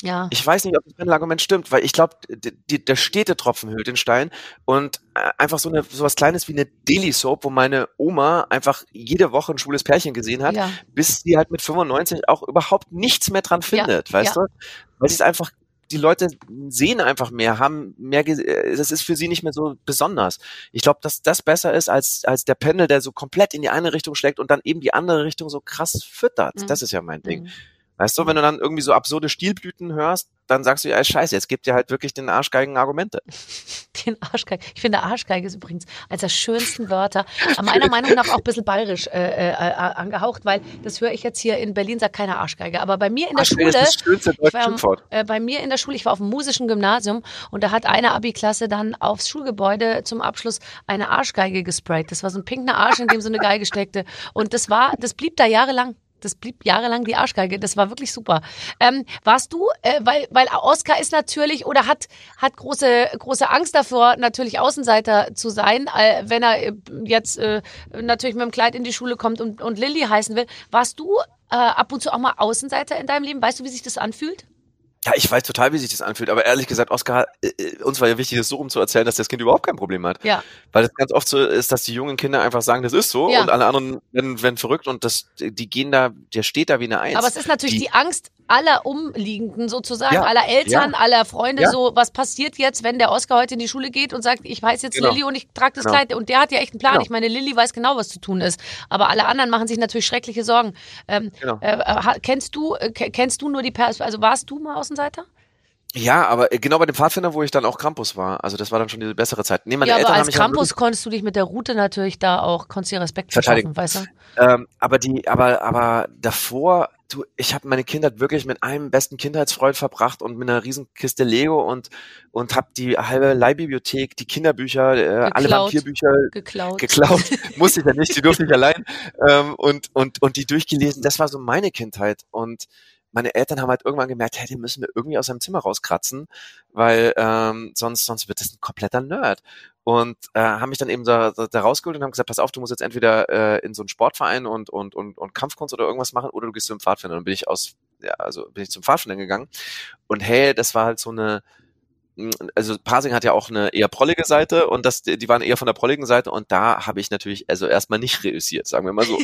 Ja. Ich weiß nicht, ob das Pendelargument stimmt, weil ich glaube, der Städtetropfen hüllt den Stein und äh, einfach so eine sowas Kleines wie eine Daily Soap, wo meine Oma einfach jede Woche ein schwules Pärchen gesehen hat, Ja. bis sie halt mit 95 auch überhaupt nichts mehr dran findet, weißt ja. du? Weil sie es einfach die Leute sehen einfach mehr, haben mehr, äh, das ist für sie nicht mehr so besonders. Ich glaube, dass das besser ist als, als der Pendel, der so komplett in die eine Richtung schlägt und dann eben die andere Richtung so krass füttert. Mhm. Das ist ja mein Ding. Mhm. Weißt du, wenn du dann irgendwie so absurde Stilblüten hörst, dann sagst du ja, scheiße, jetzt gibt dir halt wirklich den Arschgeigen Argumente. Den Arschgeige. Ich finde, Arschgeige ist übrigens eines der schönsten Wörter. Meiner Meinung nach auch ein bisschen bayerisch äh, äh, angehaucht, weil das höre ich jetzt hier in Berlin, sagt keiner Arschgeige. Aber bei mir in der Arschgeige Schule, ist das schönste ich deutsche war, Schimpfwort. äh, bei mir in der Schule, ich war auf dem musischen Gymnasium und da hat eine Abi-Klasse dann aufs Schulgebäude zum Abschluss eine Arschgeige gesprayt. Das war so ein pinker Arsch, in dem so eine Geige steckte. Und das war, das blieb da jahrelang. Das blieb jahrelang die Arschgeige. Das war wirklich super. Ähm, warst du, äh, weil, weil Oscar ist natürlich oder hat, hat große, große Angst davor, natürlich Außenseiter zu sein, äh, wenn er äh, jetzt äh, natürlich mit dem Kleid in die Schule kommt und, und Lilly heißen will. Warst du äh, ab und zu auch mal Außenseiter in deinem Leben? Weißt du, wie sich das anfühlt? Ja, ich weiß total, wie sich das anfühlt, aber ehrlich gesagt, Oskar, äh, äh, uns war ja wichtig, das so rumzuerzählen, dass das Kind überhaupt kein Problem hat. Ja. Weil es ganz oft so ist, dass die jungen Kinder einfach sagen, das ist so Ja. und alle anderen werden, werden verrückt und das, die gehen da, der steht da wie eine Eins. Aber es ist natürlich die, Die- Angst aller Umliegenden sozusagen, Ja, aller Eltern, ja. aller Freunde, Ja. so, was passiert jetzt, wenn der Oscar heute in die Schule geht und sagt, ich heiße jetzt Genau. Lilly und ich trage das Genau. Kleid. Und der hat ja echt einen Plan. Genau. Ich meine, Lilly weiß genau, was zu tun ist. Aber alle anderen machen sich natürlich schreckliche Sorgen. Ähm, Genau. äh, kennst du, äh, ke- kennst du nur die Pers also warst du mal Außenseiter? Ja, aber äh, genau bei dem Pfadfinder, wo ich dann auch Krampus war. Also das war dann schon die bessere Zeit. Nee, meine ja, aber Eltern haben als halt Campus konntest du dich mit der Route natürlich da auch, konntest dir Respekt verschaffen, weißt du? Ähm, aber die, aber, aber davor, du, ich habe meine Kindheit wirklich mit einem besten Kindheitsfreund verbracht und mit einer riesen Kiste Lego und und habe die halbe Leihbibliothek, die Kinderbücher, äh, alle Geklaut. Vampirbücher Geklaut. geklaut. Musste ich ja nicht, die durfte ich allein. Ähm, und und und die durchgelesen. Das war so meine Kindheit und meine Eltern haben halt irgendwann gemerkt, hey, den müssen wir irgendwie aus seinem Zimmer rauskratzen, weil ähm, sonst sonst wird das ein kompletter Nerd und äh, haben mich dann eben da, da, rausgeholt und haben gesagt, pass auf, du musst jetzt entweder äh, in so einen Sportverein und, und, und, und Kampfkunst oder irgendwas machen oder du gehst zum Pfadfinder. Und dann bin ich aus, ja, also bin ich zum Pfadfinder gegangen. Und hey, das war halt so eine, also Parsing hat ja auch eine eher prollige Seite und das, die waren eher von der prolligen Seite und da habe ich natürlich also erstmal nicht reüssiert, sagen wir mal so.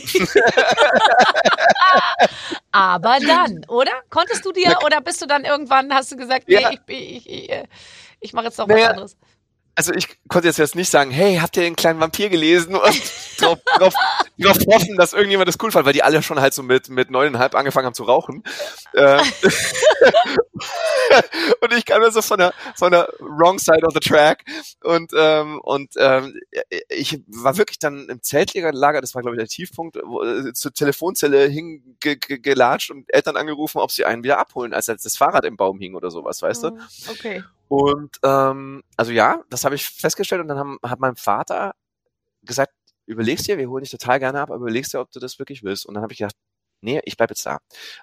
Aber dann, oder? Konntest du dir oder bist du dann irgendwann, hast du gesagt, nee, Ja. ich, ich, ich, ich, ich mache jetzt noch Naja, was anderes. Also ich konnte jetzt jetzt nicht sagen, hey, habt ihr den kleinen Vampir gelesen? Und drauf, drauf, drauf hoffen, dass irgendjemand das cool fand, weil die alle schon halt so mit, mit neuneinhalb angefangen haben zu rauchen. Ähm, und ich kam da so von der, von der wrong side of the track und, ähm, und ähm, ich war wirklich dann im Zeltlager, das war glaube ich der Tiefpunkt, wo, äh, zur Telefonzelle hingelatscht und Eltern angerufen, ob sie einen wieder abholen, als das Fahrrad im Baum hing oder sowas, weißt du? Hm, Okay. Und ähm, also ja, das habe ich festgestellt und dann haben, hat mein Vater gesagt, überlegst dir, wir holen dich total gerne ab, aber überlegst dir, ob du das wirklich willst. Und dann habe ich gedacht, nee, ich bleib jetzt da.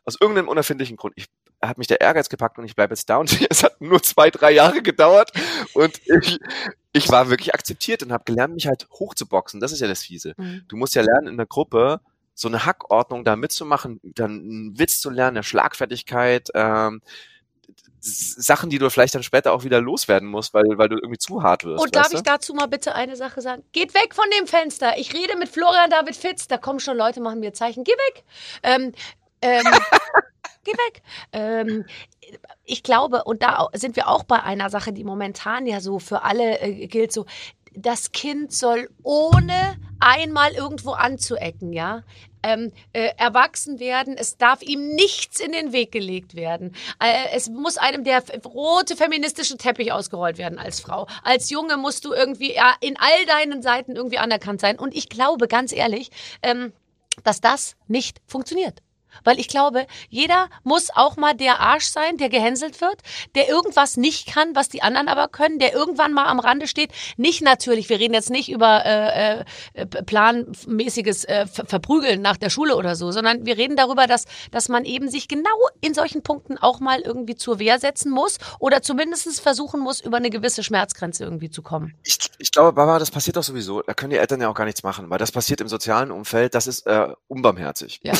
Aus irgendeinem unerfindlichen Grund. Ich hat mich der Ehrgeiz gepackt und ich bleib jetzt da. Und es hat nur zwei, drei Jahre gedauert. Und ich, ich war wirklich akzeptiert und habe gelernt, mich halt hochzuboxen. Das ist ja das Fiese. Mhm. Du musst ja lernen, in der Gruppe so eine Hackordnung da mitzumachen, dann einen Witz zu lernen, eine Schlagfertigkeit, ähm, Sachen, die du vielleicht dann später auch wieder loswerden musst, weil, weil du irgendwie zu hart wirst. Und darf ich dazu mal bitte eine Sache sagen? Geht weg von dem Fenster. Ich rede mit Florian David Fitz. Da kommen schon Leute, machen mir Zeichen. Geh weg. Ähm, ähm, geh weg. Ähm, ich glaube, und da sind wir auch bei einer Sache, die momentan ja so für alle äh, gilt, so, das Kind soll ohne einmal irgendwo anzuecken, ja, ähm, äh, erwachsen werden. Es darf ihm nichts in den Weg gelegt werden. Äh, es muss einem der rote feministische Teppich ausgerollt werden als Frau. Als Junge musst du irgendwie ja, in all deinen Seiten irgendwie anerkannt sein. Und ich glaube, ganz ehrlich, ähm, dass das nicht funktioniert. Weil ich glaube, jeder muss auch mal der Arsch sein, der gehänselt wird, der irgendwas nicht kann, was die anderen aber können, der irgendwann mal am Rande steht. Nicht natürlich, wir reden jetzt nicht über äh, äh, planmäßiges äh, Ver- Verprügeln nach der Schule oder so, sondern wir reden darüber, dass, dass man eben sich genau in solchen Punkten auch mal irgendwie zur Wehr setzen muss oder zumindest versuchen muss, über eine gewisse Schmerzgrenze irgendwie zu kommen. Ich, ich glaube, Barbara, das passiert doch sowieso. Da können die Eltern ja auch gar nichts machen, weil das passiert im sozialen Umfeld, das ist äh, unbarmherzig. Ja.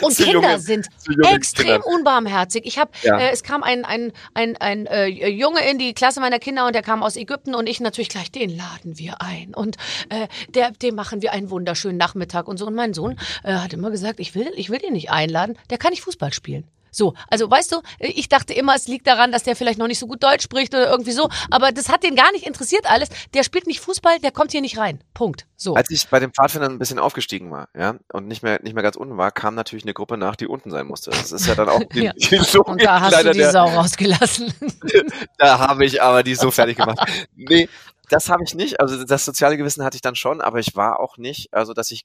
Und Kinder junge- sind extrem Kinder. unbarmherzig. Ich habe, Ja. äh, es kam ein ein ein ein äh, Junge in die Klasse meiner Kinder und der kam aus Ägypten und ich natürlich gleich, den laden wir ein und äh, der, dem machen wir einen wunderschönen Nachmittag und so. Und mein Sohn äh, hat immer gesagt, ich will, ich will den nicht einladen. Der kann nicht Fußball spielen. So, also weißt du, ich dachte immer, es liegt daran, dass der vielleicht noch nicht so gut Deutsch spricht oder irgendwie so, aber das hat den gar nicht interessiert alles. Der spielt nicht Fußball, der kommt hier nicht rein. Punkt. So. Als ich bei den Pfadfindern ein bisschen aufgestiegen war, ja, und nicht mehr, nicht mehr ganz unten war, kam natürlich eine Gruppe nach, die unten sein musste. Das ist ja dann auch die, Ja. die Logik Und da hast leider du die der, Sau rausgelassen. Da habe ich aber die so fertig gemacht. Nee, das habe ich nicht. Also das soziale Gewissen hatte ich dann schon, aber ich war auch nicht, also dass ich,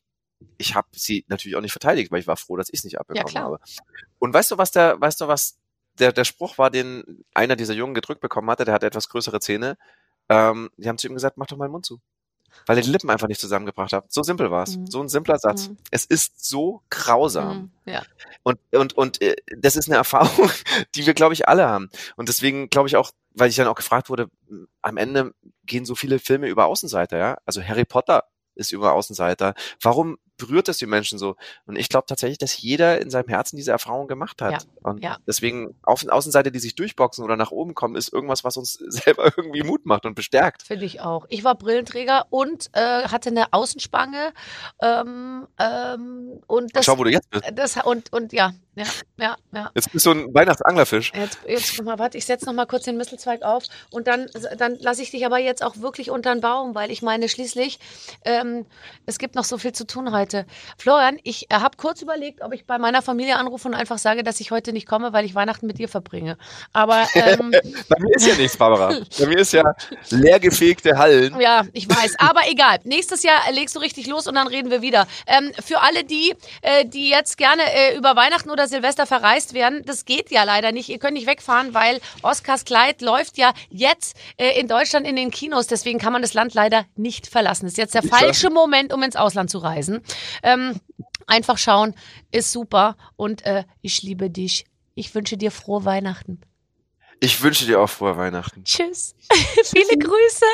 ich habe sie natürlich auch nicht verteidigt, weil ich war froh, dass ich es nicht abbekommen klar. habe. Und weißt du, was der, weißt du, was der, der Spruch war, den einer dieser Jungen gedrückt bekommen hatte, der hatte etwas größere Zähne. Ähm, die haben zu ihm gesagt, mach doch mal den Mund zu. Weil er die Lippen einfach nicht zusammengebracht hat. So simpel war es. Mhm. So ein simpler Satz. Mhm. Es ist so grausam. Mhm, ja. Und, und, und äh, das ist eine Erfahrung, die wir, glaube ich, alle haben. Und deswegen glaube ich auch, weil ich dann auch gefragt wurde, am Ende gehen so viele Filme über Außenseiter, ja. Also Harry Potter ist über Außenseiter. Warum berührt das die Menschen so? Und ich glaube tatsächlich, dass jeder in seinem Herzen diese Erfahrung gemacht hat. Ja, Und ja. deswegen Au Außenseiter, die sich durchboxen oder nach oben kommen, ist irgendwas, was uns selber irgendwie Mut macht und bestärkt. Finde ich auch. Ich war Brillenträger und äh, hatte eine Außenspange. Ähm, ähm, und das, Schau, wo du jetzt bist. das und und ja, ja, ja, ja. Jetzt bist du ein Weihnachtsanglerfisch. Jetzt, jetzt mal, warte, ich setze noch mal kurz den Mistelzweig auf und dann, dann lasse ich dich aber jetzt auch wirklich unter den Baum, weil ich meine, schließlich, ähm, es gibt noch so viel zu tun heute. Florian, ich habe kurz überlegt, ob ich bei meiner Familie anrufe und einfach sage, dass ich heute nicht komme, weil ich Weihnachten mit dir verbringe. Aber ähm, Bei mir ist ja nichts, Barbara. Bei mir ist ja leergefegte Hallen. Ja, ich weiß. Aber egal. Nächstes Jahr legst du richtig los und dann reden wir wieder. Ähm, für alle die, äh, die jetzt gerne äh, über Weihnachten oder Silvester verreist werden, das geht ja leider nicht. Ihr könnt nicht wegfahren, weil Oscars Kleid läuft ja jetzt äh, in Deutschland in den Kinos. Deswegen kann man das Land leider nicht verlassen. Das ist jetzt der falsche Moment, um ins Ausland zu reisen. Ähm, einfach schauen, ist super. Und äh, ich liebe dich. Ich wünsche dir frohe Weihnachten. Ich wünsche dir auch frohe Weihnachten. Tschüss. Viele Grüße.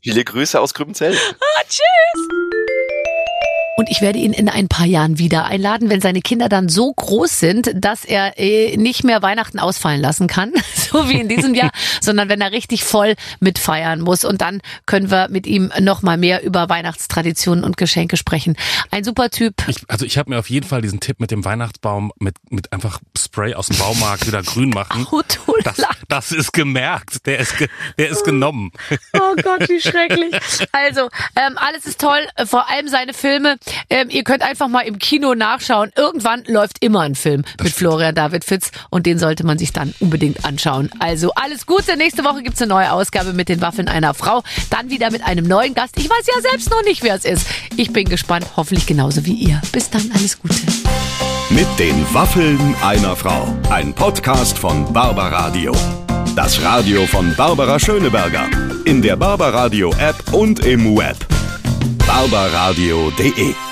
Viele Grüße aus Grübenzell. Ah, tschüss. Und ich werde ihn in ein paar Jahren wieder einladen, wenn seine Kinder dann so groß sind, dass er äh, nicht mehr Weihnachten ausfallen lassen kann, so wie in diesem Jahr, sondern wenn er richtig voll mitfeiern muss. Und dann können wir mit ihm noch mal mehr über Weihnachtstraditionen und Geschenke sprechen. Ein super Typ. Ich, also ich habe mir auf jeden Fall diesen Tipp mit dem Weihnachtsbaum mit, mit einfach Spray aus dem Baumarkt wieder grün machen. Das, das ist gemerkt. Der ist, ge, der ist genommen. Oh Gott, wie schrecklich. Also, ähm, alles ist toll, vor allem seine Filme. Ähm, ihr könnt einfach mal im Kino nachschauen. Irgendwann läuft immer ein Film mit Florian David Fitz und den sollte man sich dann unbedingt anschauen. Also alles Gute. Nächste Woche gibt's eine neue Ausgabe mit den Waffeln einer Frau. Dann wieder mit einem neuen Gast. Ich weiß ja selbst noch nicht, wer es ist. Ich bin gespannt. Hoffentlich genauso wie ihr. Bis dann. Alles Gute. Mit den Waffeln einer Frau. Ein Podcast von Barbaradio. Das Radio von Barbara Schöneberger. In der Barbaradio App und im Web. barbaradio.de